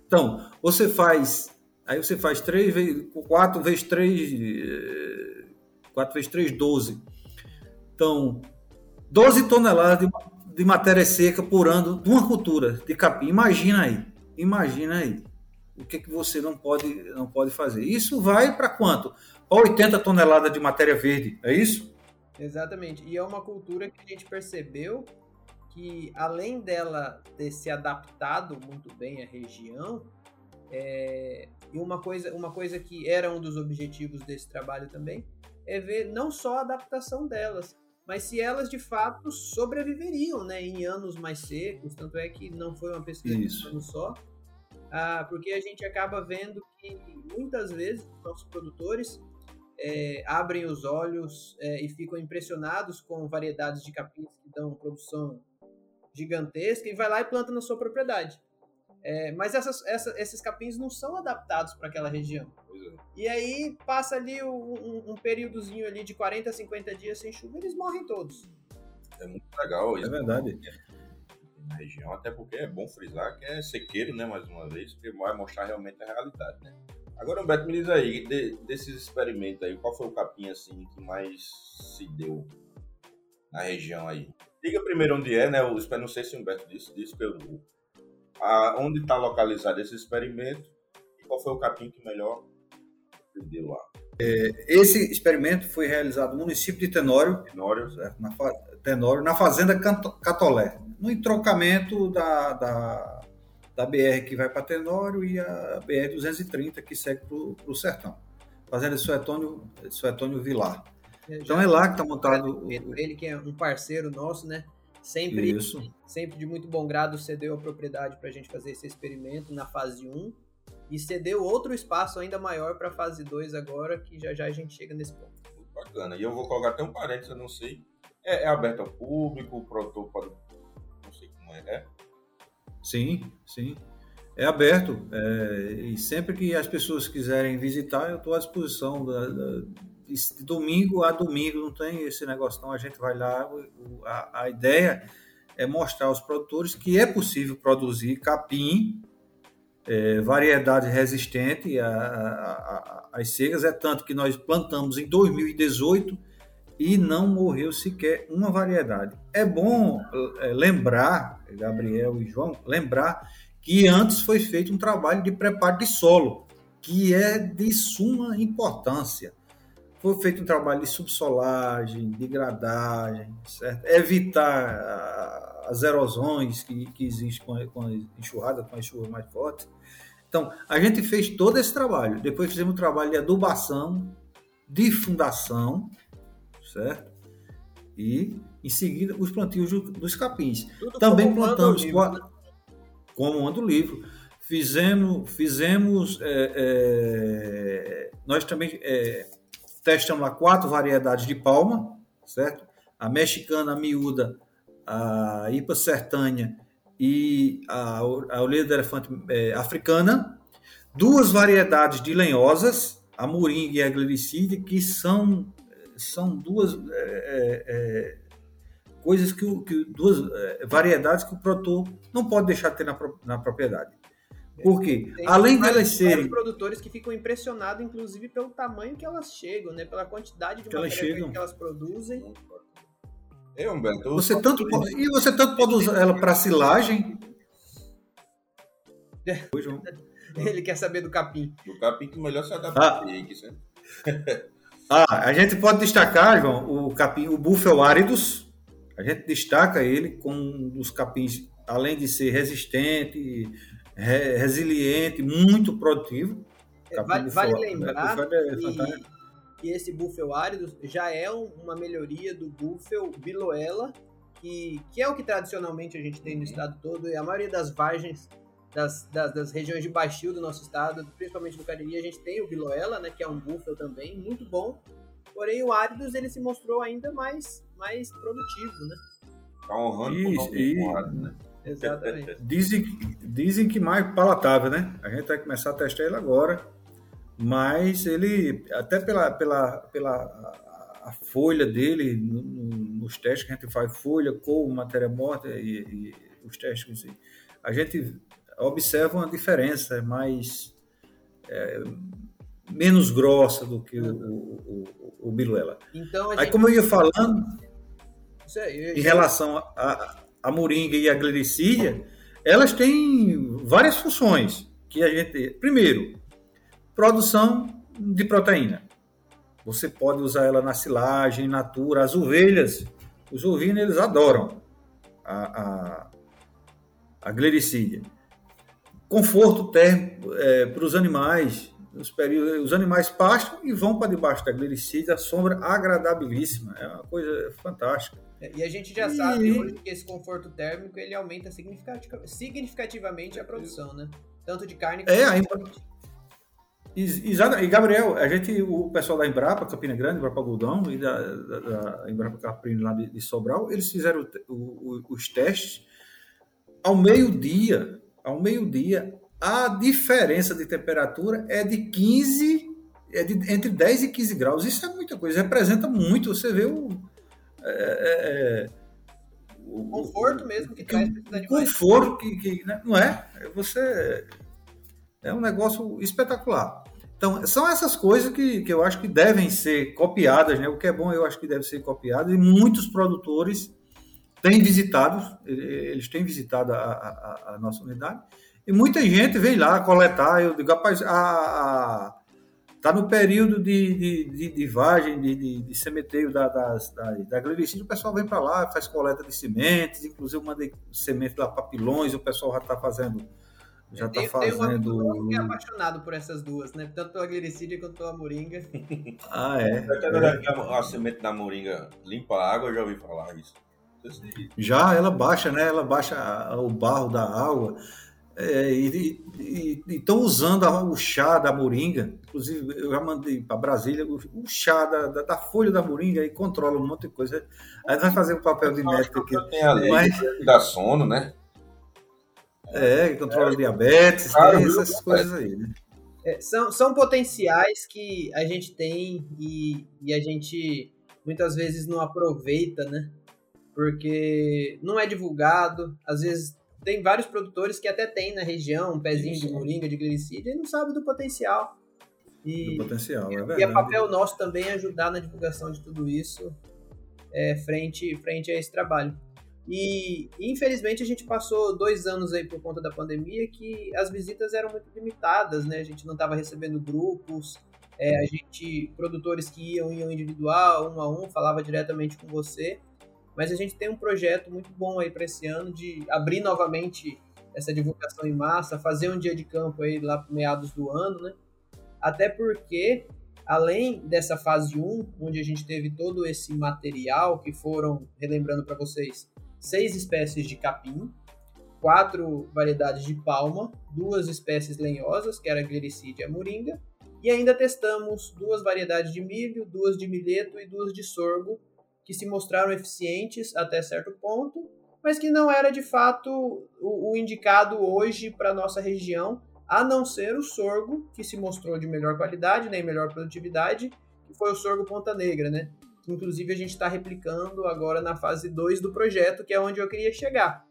Então, você faz, aí você faz 3 vezes 4 vezes 3 4 vezes 3 12. Então, 12 toneladas de, de matéria seca por ano de uma cultura de capim. Imagina aí. Imagina aí o que, que você não pode, não pode fazer. Isso vai para quanto? Para 80 toneladas de matéria verde, é isso? Exatamente. E é uma cultura que a gente percebeu que, além dela ter se adaptado muito bem à região, é... e uma coisa, uma coisa que era um dos objetivos desse trabalho também, é ver não só a adaptação delas, mas se elas de fato sobreviveriam né, em anos mais secos. Tanto é que não foi uma pesquisa de um ano só, ah, porque a gente acaba vendo que muitas vezes os nossos produtores é, abrem os olhos é, e ficam impressionados com variedades de capins que dão produção gigantesca e vai lá e planta na sua propriedade. É, mas essas, essa, esses capins não são adaptados para aquela região. É. E aí passa ali um, um, períodozinho ali de 40 a 50 dias sem chuva, eles morrem todos. É muito legal isso. É verdade na região, até porque é bom frisar que é sequeiro, né, mais uma vez, porque vai mostrar realmente a realidade, né. Agora, Humberto, me diz aí, de, desses experimentos aí, qual foi o capim, assim, que mais se deu na região aí? Diga primeiro onde é, né, eu não sei se o Humberto disse, disse que eu, a, onde está localizado esse experimento e qual foi o capim que melhor se deu lá. É, esse experimento foi realizado no município de Tenório, Tenório. Certo? Na, Tenório, na fazenda Catolé, no entrocamento da, da, da BR que vai para Tenório e a BR-230 que segue para o Sertão. Fazenda Suetônio, Suetônio Vilar. então é lá que está montado... Ele que é um parceiro nosso, né? Sempre, Isso. sempre de muito bom grado cedeu a propriedade para a gente fazer esse experimento na fase 1 e cedeu outro espaço ainda maior para a fase 2 agora, que já já a gente chega nesse ponto. Bacana. E eu vou colocar até um parênteses, eu não sei. É, é aberto ao público, o produtor pode é? Sim, sim. É aberto. É, e sempre que as pessoas quiserem visitar, eu estou à disposição. Da, da, de domingo a domingo, não tem esse negócio, não. A gente vai lá. A, a ideia é mostrar aos produtores que é possível produzir capim, é, variedade resistente às secas. É tanto que nós plantamos em 2018 e não morreu sequer uma variedade. É bom é, lembrar, Gabriel e João, lembrar que antes foi feito um trabalho de preparo de solo, que é de suma importância. Foi feito um trabalho de subsolagem, de gradagem, certo? evitar ah, as erosões que, que existem com a, com a enxurrada, com as chuvas mais fortes. Então, a gente fez todo esse trabalho. Depois fizemos um trabalho de adubação, de fundação, certo? E em seguida os plantios dos capins. Tudo Também plantamos né? como anda o livro. Fizemos, fizemos é, é, nós também é, testamos lá quatro variedades de palma, certo? A mexicana, a miúda, a ipa sertânia e a, a orelha do elefante é, africana, duas variedades de lenhosas, a moringa e a glericídia, que são, são duas é, é, é coisas que, que duas é, variedades que o produtor não pode deixar de ter na, na propriedade. Porque, Tem além delas serem. produtores que ficam impressionados, inclusive, pelo tamanho que elas chegam, né? Pela quantidade de matéria que elas produzem. Eu, Humberto, você tanto pode, e você tanto pode usar ela para silagem. Ele quer saber do capim. Do capim que melhor se adapta ah. ah, a gente pode destacar, João, o capim, o búfalo áridos. A gente destaca ele como um dos capins, além de ser resistente, re, resiliente, muito produtivo. É, vale, vale lembrar é que, que, esse búfalo árido já é uma melhoria do búfalo biloela, que, que é o que tradicionalmente a gente tem no estado todo, e a maioria das vargens das, das, das, regiões de baixio do nosso estado, principalmente no Cariri, a gente tem o biloela, né, que é um búfalo também, muito bom. Porém, o áridos ele se mostrou ainda mais, mais produtivo, né? Tá honrando Isso, e, né? Exatamente. Dizem, dizem que mais palatável, né? A gente vai começar a testar ele agora, mas ele, até pela, pela, pela a, folha dele, no, no, nos testes que a gente faz, folha, cor, matéria morta e, e os testes, a gente observa uma diferença mais é, menos grossa do que o, o, o, o biluela. Então, gente... Aí, como eu ia falando, em relação a, a moringa e a glericídia, elas têm várias funções que a gente. Primeiro, produção de proteína. Você pode usar ela na silagem, na natura. As ovelhas, os ovinos, eles adoram a, a, a glericídia. Conforto térmico é, para os animais. Os, períodos, os animais pastam e vão para debaixo da glericídia, sombra agradabilíssima. É uma coisa fantástica. É, e a gente já sabe hoje que esse conforto térmico ele aumenta significativamente a produção, né? Tanto de carne quanto é, de Exato. E Gabriel, a gente, o pessoal da Embrapa, Campina Grande, Embrapa Algodão e da, da, da Embrapa Caprino lá de, de, Sobral, eles fizeram o, o, os testes ao meio-dia. Ao meio-dia, a diferença de temperatura é de 15, é de, entre 10 e 15 graus. Isso é muita coisa, representa muito. Você vê o, é, é, é, o conforto mesmo que, que traz para Conforto que, que né, não é? Você é um negócio espetacular. Então, são essas coisas que, que eu acho que devem ser copiadas, né? O que é bom, eu acho que deve ser copiado, e muitos produtores têm visitado, eles têm visitado a, a, a nossa unidade, e muita gente vem lá coletar. Eu digo, rapaz, a, Está no período de, de, de, de vagem, de, de, de sementeio da, das, da, da o pessoal vem para lá, faz coleta de sementes, inclusive mandei semente lá para pilões, o pessoal já está fazendo. Já está fazendo. Eu é apaixonado por essas duas, né? Tanto pela glicídia quanto pela moringa. Ah, é. A, a semente da moringa limpa a água, eu já ouvi falar isso. Já, ela baixa, né? Ela baixa o barro da água. É, e estão usando a, o chá da moringa. Inclusive, eu já mandei para Brasília o, o chá da, da, da, folha da moringa e controla um monte de coisa. Aí vai fazer o papel de médico aqui. Tem a lei mas... da sono, né? É, controla é, diabetes, claro, essas coisas aí, né? É, são, são potenciais que a gente tem e, e a gente muitas vezes não aproveita, né? Porque não é divulgado, às vezes tem vários produtores que até tem na região um pezinho Sim. de moringa, de glicídia, e não sabe do potencial. E, do potencial, é verdade. E é papel nosso também ajudar na divulgação de tudo isso é, frente, frente a esse trabalho. E infelizmente a gente passou dois anos aí por conta da pandemia que as visitas eram muito limitadas, né? A gente não estava recebendo grupos, é, a gente, produtores que iam, iam individual, um a um, falava diretamente com você. Mas a gente tem um projeto muito bom aí para esse ano de abrir novamente essa divulgação em massa, fazer um dia de campo aí lá meados do ano, né? Até porque, além dessa fase 1, onde a gente teve todo esse material, que foram, relembrando para vocês, seis espécies de capim, quatro variedades de palma, duas espécies lenhosas, que era a glericídia e a moringa, e ainda testamos duas variedades de milho, duas de milheto e duas de sorgo, que se mostraram eficientes até certo ponto, mas que não era de fato o, o indicado hoje para nossa região, a não ser o sorgo, que se mostrou de melhor qualidade, né, e melhor produtividade, que foi o sorgo Ponta Negra, né? Inclusive a gente está replicando agora na fase 2 do projeto, que é onde eu queria chegar.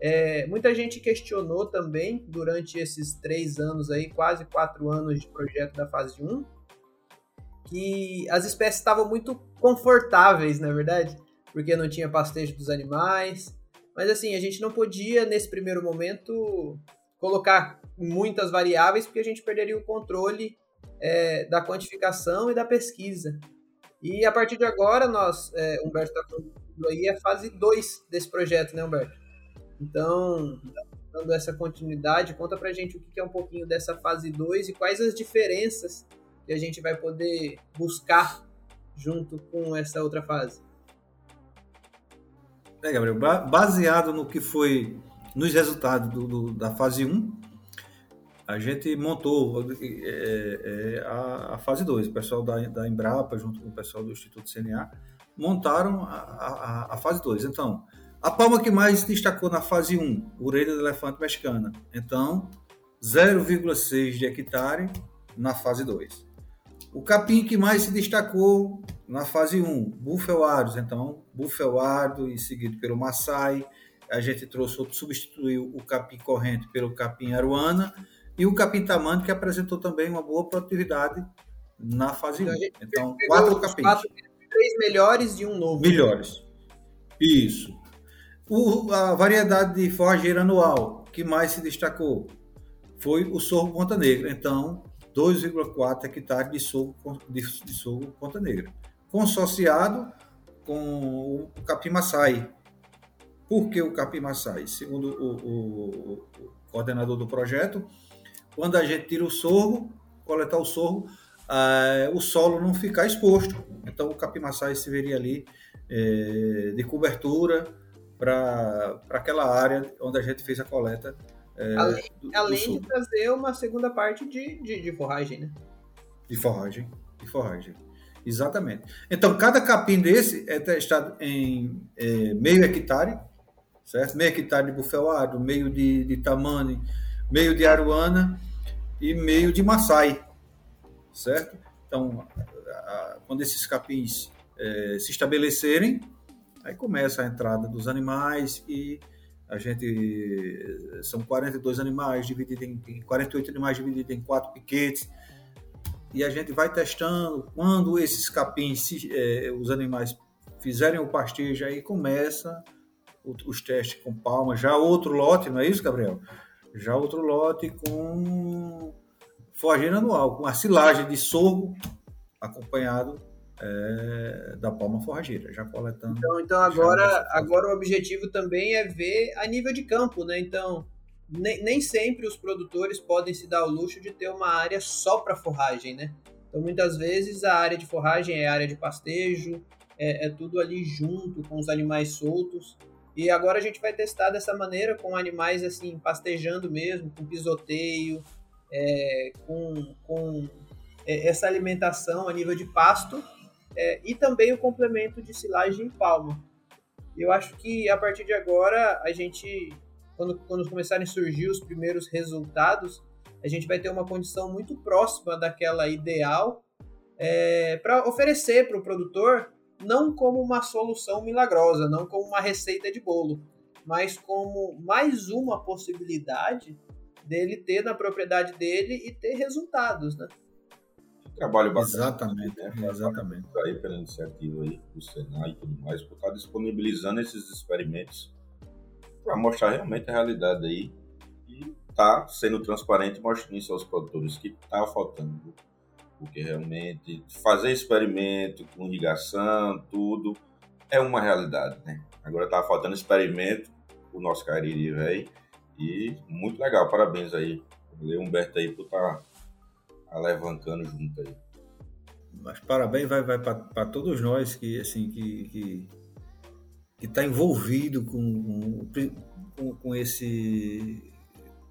É, muita gente questionou também durante esses três anos aí, quase quatro anos de projeto da fase 1, que as espécies estavam muito confortáveis, na é verdade, porque não tinha pastejo dos animais. Mas assim, a gente não podia, nesse primeiro momento, colocar muitas variáveis, porque a gente perderia o controle é, da quantificação e da pesquisa. E a partir de agora, nós, é, Humberto está falando aí, a fase 2 desse projeto, né, Humberto? Então, dando essa continuidade, conta pra gente o que é um pouquinho dessa fase 2 e quais as diferenças que a gente vai poder buscar junto com essa outra fase. É, Gabriel, baseado no que foi nos resultados do, do, da fase 1, a gente montou é, é, a, a, fase 2. O pessoal da, da, Embrapa, junto com o pessoal do Instituto CNA, montaram a, a, a fase 2. Então, a palma que mais destacou na fase 1, orelha do elefante mexicana. Então, 0,6 de hectare na fase 2. O capim que mais se destacou na fase 1, Bufelardos. Então, Bufelardo e seguido pelo Maasai. A gente trouxe substituiu o capim corrente pelo capim aruana e o capim tamando, que apresentou também uma boa produtividade na fase 1. Então, então quatro. Quatro, três melhores e um novo. Melhores. Isso. O, a variedade de forrageira anual que mais se destacou foi o sorgo Ponta Negra. Então, 2,4 hectares de sorgo, de, de sorgo Ponta Negra, consociado com o capim maçai. Por que o capim maçai? Segundo o, o, o, coordenador do projeto, quando a gente tira o sorgo, coletar o sorgo, eh, o solo não ficar exposto. Então o capim maçai se veria ali eh, de cobertura para aquela área onde a gente fez a coleta é, além, do, além do de trazer uma segunda parte de, de, de, forragem, né? De forragem, de forragem. Exatamente. Então, cada capim desse é testado em meio hectare, certo? Meio hectare de bufelado, meio de, de tamane, meio de aruana e meio de maçai, certo? Então, quando esses capins é, se estabelecerem, aí começa a entrada dos animais e a gente são 42 animais divididos em 48 animais divididos em quatro piquetes e a gente vai testando quando esses capins, é, os animais fizerem o pastejo aí começa os testes com palma, já outro lote, não é isso, Gabriel? Já outro lote com forrageira anual, com a silagem de sorgo acompanhado é, da palma forrageira, já coletando. Então, então agora, agora o objetivo também é ver a nível de campo, né? Então, nem, nem sempre os produtores podem se dar o luxo de ter uma área só para forragem, né? Então, muitas vezes a área de forragem é área de pastejo, é, é tudo ali junto com os animais soltos. E agora a gente vai testar dessa maneira com animais assim pastejando mesmo, com pisoteio, é, com, com é, essa alimentação a nível de pasto é, e também o complemento de silagem em palma. Eu acho que a partir de agora, a gente, quando, quando começarem a surgir os primeiros resultados, a gente vai ter uma condição muito próxima daquela ideal é, para oferecer para o produtor, não como uma solução milagrosa, não como uma receita de bolo, mas como mais uma possibilidade dele ter na propriedade dele e ter resultados, né? trabalho bastante. Exatamente, né? exatamente. Aí pela iniciativa aí do Senai e tudo mais, por estar disponibilizando esses experimentos para mostrar realmente a realidade aí e tá sendo transparente mostrando isso aos produtores que tá faltando porque realmente fazer experimento com irrigação, tudo é uma realidade, né? Agora tá faltando experimento o nosso Cariri, velho, e muito legal, parabéns aí, Valeu, Humberto aí por estar tá alavancando junto aí. Mas parabéns vai, vai para todos nós que assim que que está envolvido com, com, com esse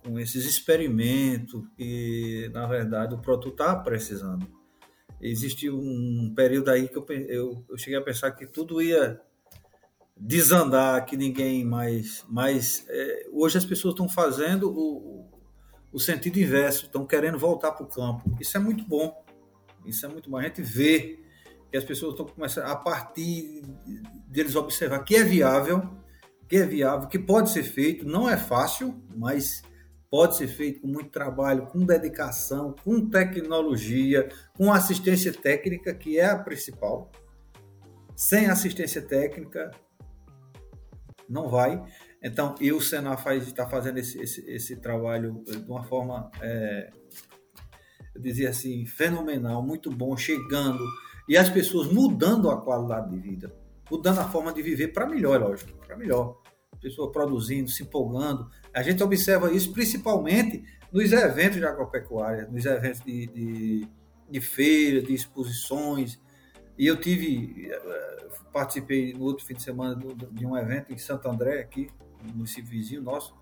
com esses experimentos que na verdade o produto está precisando. Existe um período aí que eu, eu, eu cheguei a pensar que tudo ia desandar, que ninguém mais. mais é, hoje as pessoas estão fazendo o, o sentido inverso, estão querendo voltar para o campo. Isso é muito bom. Isso é muito bom. A gente vê que as pessoas estão começando a partir deles observar que é viável, que é viável, que pode ser feito. Não é fácil, mas pode ser feito com muito trabalho, com dedicação, com tecnologia, com assistência técnica, que é a principal. Sem assistência técnica, não vai. Então, e o Senar está fazendo esse, esse, esse, trabalho de uma forma, é, eu dizia assim, fenomenal, muito bom, chegando, e as pessoas mudando a qualidade de vida, mudando a forma de viver para melhor, lógico, para melhor. Pessoa produzindo, se empolgando. A gente observa isso principalmente nos eventos de agropecuária, nos eventos de, de, de feira, de exposições. E eu tive, eh, participei no outro fim de semana de um evento em Santo André, aqui, no município vizinho nosso.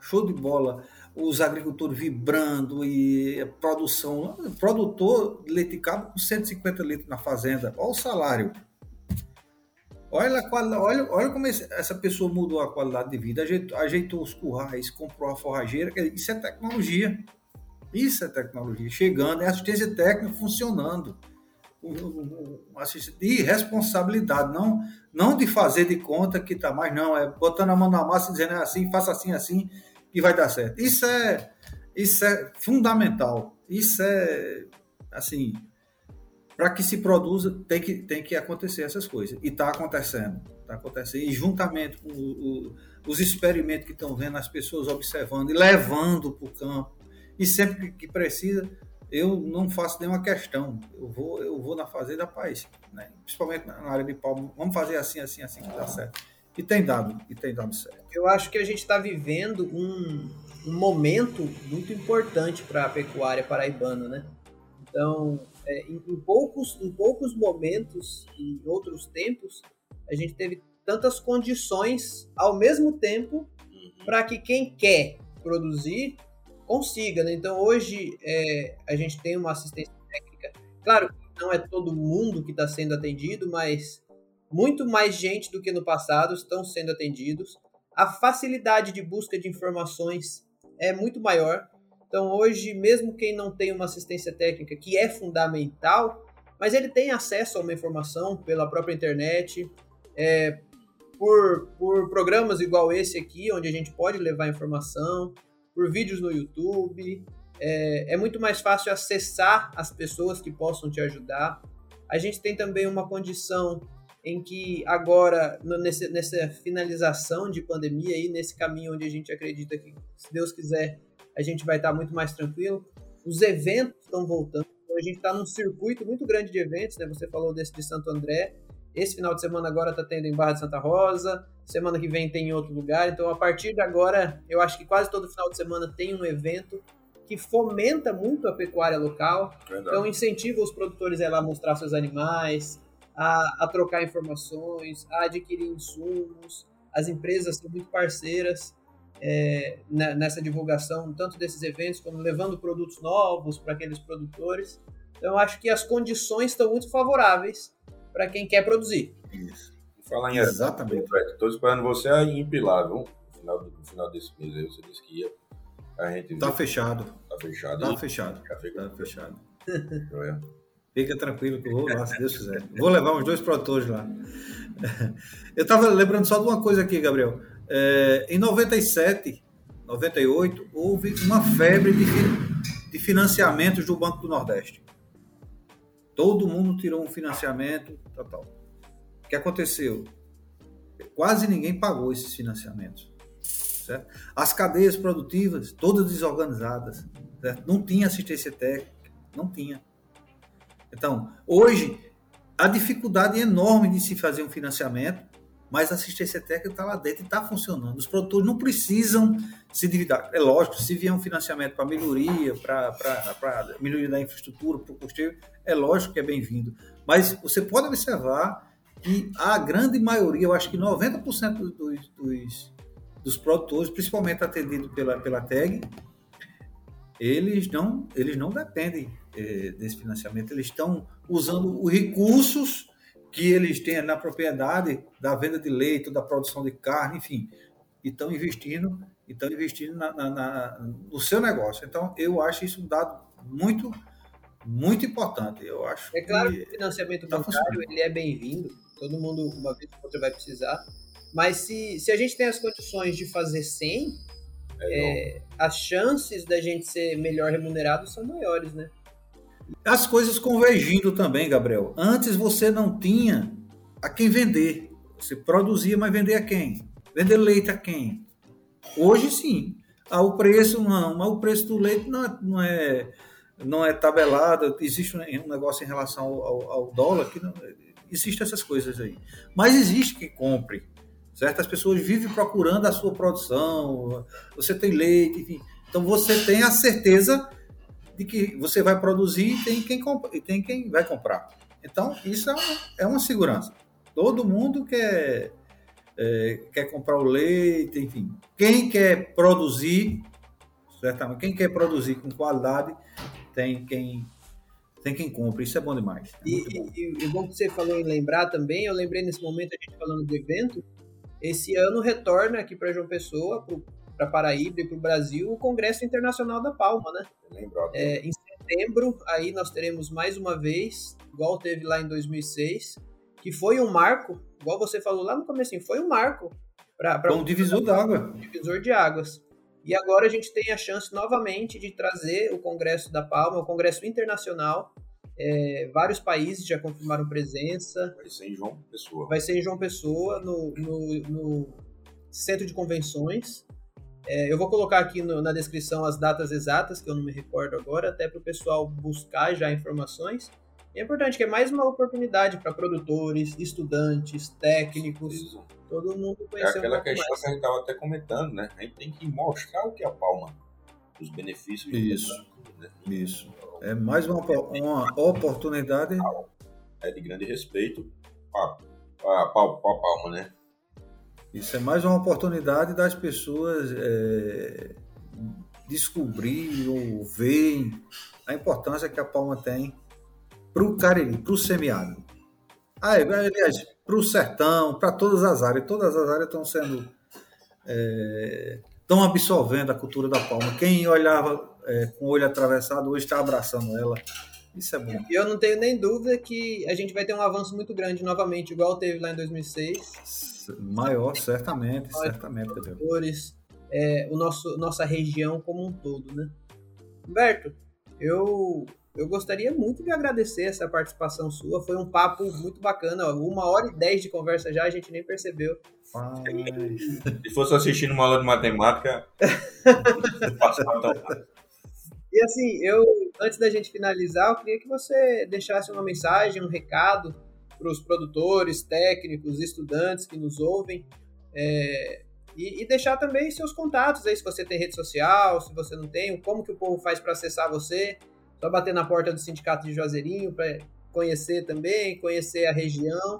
Show de bola os agricultores vibrando e a produção. Produtor de leite cabra com 150 litros na fazenda. Olha o salário. Olha, olha, olha como essa pessoa mudou a qualidade de vida, ajeitou, ajeitou os currais, comprou a forrageira. Isso é tecnologia. Isso é tecnologia. Chegando, é assistência técnica funcionando. De responsabilidade, não, não de fazer de conta que está mais, não, é botando a mão na massa e dizendo é assim, faça assim, assim, e vai dar certo. Isso é, isso é fundamental. Isso é, assim, para que se produza, tem que, tem que acontecer essas coisas. E está acontecendo. Está acontecendo. E juntamente com o, o, os experimentos que estão vendo, as pessoas observando e levando para o campo. E sempre que precisa, eu não faço nenhuma questão. Eu vou, eu vou na fazenda paz, né? principalmente na área de palma. Vamos fazer assim, assim, assim que dá certo. E tem dado, e tem dado certo. Eu acho que a gente está vivendo um, um, momento muito importante para a pecuária paraibana, né? Então, é, em, em, poucos, em poucos momentos, em outros tempos, a gente teve tantas condições ao mesmo tempo uhum. para que quem quer produzir consiga. Né? Então, hoje, é, a gente tem uma assistência técnica. Claro que não é todo mundo que está sendo atendido, mas muito mais gente do que no passado estão sendo atendidos. A facilidade de busca de informações é muito maior. Então, hoje, mesmo quem não tem uma assistência técnica, que é fundamental, mas ele tem acesso a uma informação pela própria internet, é, por, por programas igual esse aqui, onde a gente pode levar informação, por vídeos no YouTube. É, é muito mais fácil acessar as pessoas que possam te ajudar. A gente tem também uma condição em que agora, nesse, nessa finalização de pandemia aí, nesse caminho onde a gente acredita que, se Deus quiser, a gente vai estar muito mais tranquilo, os eventos estão voltando. Então, a gente está num circuito muito grande de eventos, né? Você falou desse de Santo André. Esse final de semana agora está tendo em Barra de Santa Rosa. Semana que vem tem em outro lugar. Então, a partir de agora, eu acho que quase todo final de semana tem um evento que fomenta muito a pecuária local. Verdade. Então, incentiva os produtores a ir lá mostrar seus animais, a, a trocar informações, a adquirir insumos. As empresas são muito parceiras é, nessa divulgação, tanto desses eventos, como levando produtos novos para aqueles produtores. Então, acho que as condições estão muito favoráveis para quem quer produzir. Isso. Falar em Exatamente. Estou esperando você em Pilar, viu? No final, no final desse mês aí, você disse que ia. A gente tá fechado. Tá fechado. Tá fechado. Tá fechado. Fica tranquilo que eu vou lá, se Deus quiser. Vou levar uns dois produtores lá. Eu estava lembrando só de uma coisa aqui, Gabriel. É, em 97, 98, houve uma febre de, de financiamentos do Banco do Nordeste. Todo mundo tirou um financiamento, tal, tal. O que aconteceu? Quase ninguém pagou esses financiamentos. Certo? As cadeias produtivas, todas desorganizadas. Certo? Não tinha assistência técnica, não tinha. Então, hoje, a dificuldade é enorme de se fazer um financiamento, mas a assistência técnica está lá dentro e está funcionando. Os produtores não precisam se endividar. É lógico, se vier um financiamento para melhoria, para melhoria da infraestrutura, para o custeio, é lógico que é bem-vindo. Mas você pode observar que a grande maioria, eu acho que 90% dos, dos, dos produtores, principalmente atendidos pela, pela TEG, eles não, eles não dependem é, desse financiamento, eles estão usando os recursos que eles têm na propriedade da venda de leite, da produção de carne, enfim, e estão investindo, estão investindo na, na, na, no seu negócio. Então, eu acho isso um dado muito, muito importante. Eu acho. É claro que, que o financiamento tá bancário ele é bem-vindo. Todo mundo, uma vez ou outra, vai precisar. Mas se, se a gente tem as condições de fazer sem, é, é, as chances da gente ser melhor remunerado são maiores, né? As coisas convergindo também, Gabriel. Antes você não tinha a quem vender. Você produzia, mas vender a quem? Vender leite a quem? Hoje sim. Ah, o preço não, mas o preço do leite não é, não é, não é tabelado. Existe um negócio em relação ao, ao dólar que não, existem essas coisas aí. Mas existe que compre, certo? As pessoas vivem procurando a sua produção. Você tem leite, enfim. Então você tem a certeza que você vai produzir e tem quem, compra, e tem quem vai comprar. Então, isso é uma, é uma segurança. Todo mundo quer, é, quer comprar o leite, enfim. Quem quer produzir, certamente, quem quer produzir com qualidade, tem quem tem quem compra, isso é bom demais. É e, bom. E, e, bom que você falou em lembrar também, eu lembrei nesse momento, a gente falando do evento, esse ano retorna aqui para João Pessoa, para Paraíba e para o Brasil, o Congresso Internacional da Palma, né? É, em setembro, aí nós teremos mais uma vez, igual teve lá em 2006, que foi um marco, igual você falou lá no começo, foi um marco. Para um divisor d'água. Divisor de águas. E agora a gente tem a chance novamente de trazer o Congresso da Palma, o Congresso Internacional. É, vários países já confirmaram presença. Vai ser em João Pessoa. Vai ser em João Pessoa, no, no, no Centro de Convenções. É, eu vou colocar aqui no, na descrição as datas exatas, que eu não me recordo agora, até para o pessoal buscar já informações. E é importante que é mais uma oportunidade para produtores, estudantes, técnicos, Isso. todo mundo conhecer É aquela um questão mais. que a gente estava até comentando, né? A gente tem que mostrar o que é a palma, os benefícios. Isso, né? isso. É mais uma, uma oportunidade. É de grande respeito para a palma, né? Isso é mais uma oportunidade das pessoas é, descobrir ou verem a importância que a palma tem para o Cariri, para o semiárido. Ah, aliás, para o sertão, para todas as áreas. Todas as áreas estão sendo. estão é, absorvendo a cultura da palma. Quem olhava é, com o olho atravessado hoje está abraçando ela. Isso é bom. E eu não tenho nem dúvida que a gente vai ter um avanço muito grande novamente, igual teve lá em 2006. Maior, certamente, Nós, certamente. Produtores, é, o nosso, nossa região como um todo, né? Humberto, eu, eu gostaria muito de agradecer essa participação sua. Foi um papo muito bacana. Uma hora e dez de conversa já, a gente nem percebeu. Se fosse assistindo uma aula de matemática, passava tão e assim, eu, antes da gente finalizar, eu queria que você deixasse uma mensagem, um recado para os produtores, técnicos, estudantes que nos ouvem. É, e, e, deixar também seus contatos aí, se você tem rede social, se você não tem, como que o povo faz para acessar você. Só bater na porta do Sindicato de Juazeirinho para conhecer também, conhecer a região.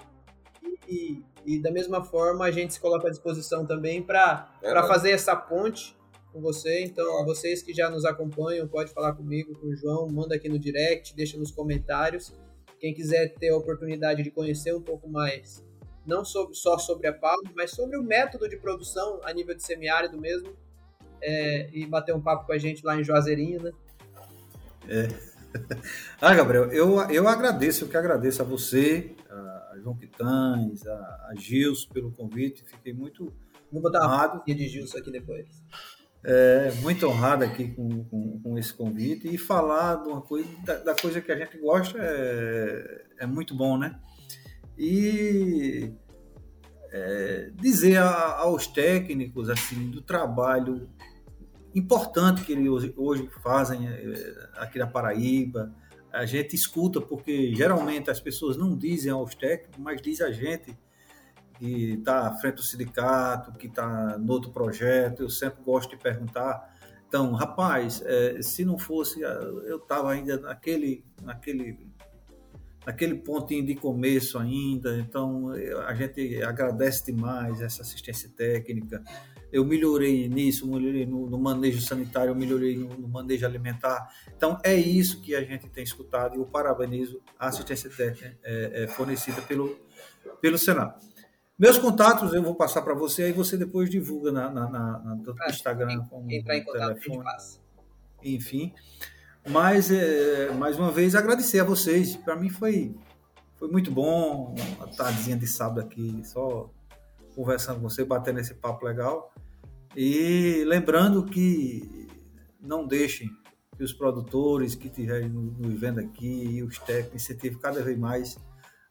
E, e, da mesma forma, a gente se coloca à disposição também para é, fazer essa ponte com você. Então, vocês que já nos acompanham, pode falar comigo, com o João, manda aqui no direct, deixa nos comentários. Quem quiser ter a oportunidade de conhecer um pouco mais, não sobre, só sobre a palma, mas sobre o método de produção a nível de semiárido mesmo, é, e bater um papo com a gente lá em Juazeirinho, né? É. Ah, Gabriel, eu, eu agradeço, eu que agradeço a você, a João Quitães, a, a Gilson pelo convite, fiquei muito Vou botar uma de Gilson aqui depois. É, muito honrado aqui com, com, com, esse convite e falar de uma coisa, da, da, coisa que a gente gosta é, é muito bom, né? E é, dizer a, aos técnicos assim do trabalho importante que eles hoje, fazem é, aqui na Paraíba, a gente escuta porque geralmente as pessoas não dizem aos técnicos, mas diz a gente que está à frente do sindicato, que está no outro projeto, eu sempre gosto de perguntar. Então, rapaz, é, se não fosse, ah, eu estava ainda naquele, naquele, naquele pontinho de começo ainda, então a gente agradece demais essa assistência técnica. Eu melhorei nisso, melhorei no, no manejo sanitário, melhorei no, no, manejo alimentar. Então, é isso que a gente tem escutado e eu parabenizo a assistência técnica é, é fornecida pelo, pelo Senado. Meus contatos eu vou passar para você, aí você depois divulga na, na, na, na no Instagram, como Entrar em contato, telefone, enfim. Mas, é, mais uma vez, agradecer a vocês. Para mim foi, foi muito bom a tardezinha de sábado aqui, só conversando com você, batendo esse papo legal. E lembrando que não deixem que os produtores que estiverem nos vendo aqui e os técnicos incentivem cada vez mais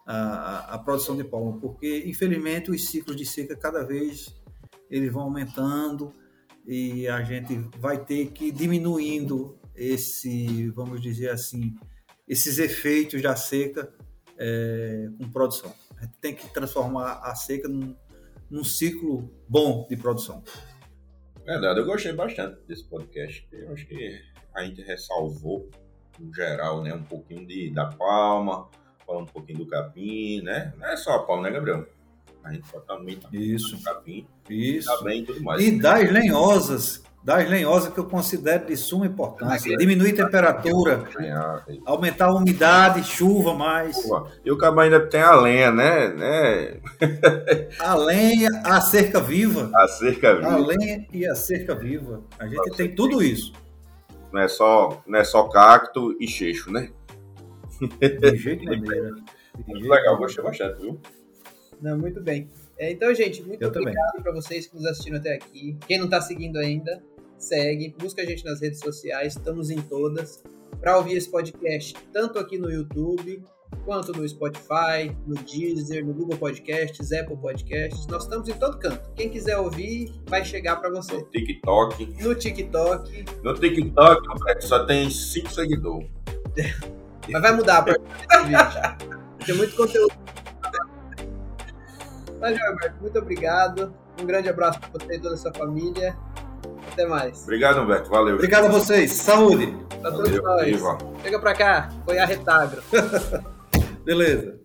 a, a- produção de palma, porque infelizmente os ciclos de seca cada vez eles vão aumentando e a gente vai ter que ir diminuindo esse, vamos dizer assim, esses efeitos da seca é, com produção. A gente tem que transformar a seca num, num ciclo bom de produção. Verdade, eu gostei bastante desse podcast. Eu acho que a gente ressalvou, no geral, né, um pouquinho de, da palma, falando um pouquinho do capim, né? Não é só a palma, né, Gabriel? A gente pode também tá Isso, no capim, isso. também e tudo mais. E das lenhosas, das lenhosas que eu considero de suma importância. Diminuir a temperatura, aumentar a umidade, chuva mais. E o cabão ainda tem a lenha, né? né? A lenha, a cerca viva. A cerca A viva. lenha e a cerca viva. A gente tem tudo isso. Não é só, não é só cacto e cheixo, né? De jeito. De Muito legal, gostei bastante, viu? Não, muito bem. É, então, gente, muito Eu obrigado para vocês que nos assistiram até aqui. Quem não está seguindo ainda, segue, busca a gente nas redes sociais, estamos em todas. Para ouvir esse podcast, tanto aqui no YouTube, quanto no Spotify, no Deezer, no Google Podcasts, Apple Podcasts. Nós estamos em todo canto. Quem quiser ouvir, vai chegar para você. No TikTok. No TikTok, No TikTok, só tem 5 seguidores. mas vai mudar a partir desse vídeo. Tem muito conteúdo. Mas, Roberto, muito obrigado. Um grande abraço para você e toda a sua família. Até mais. Obrigado, Humberto. Valeu. Obrigado a vocês. Saúde. Pra todos Valeu, nós. viva. Chega pra cá. Foi a Retagro. Beleza.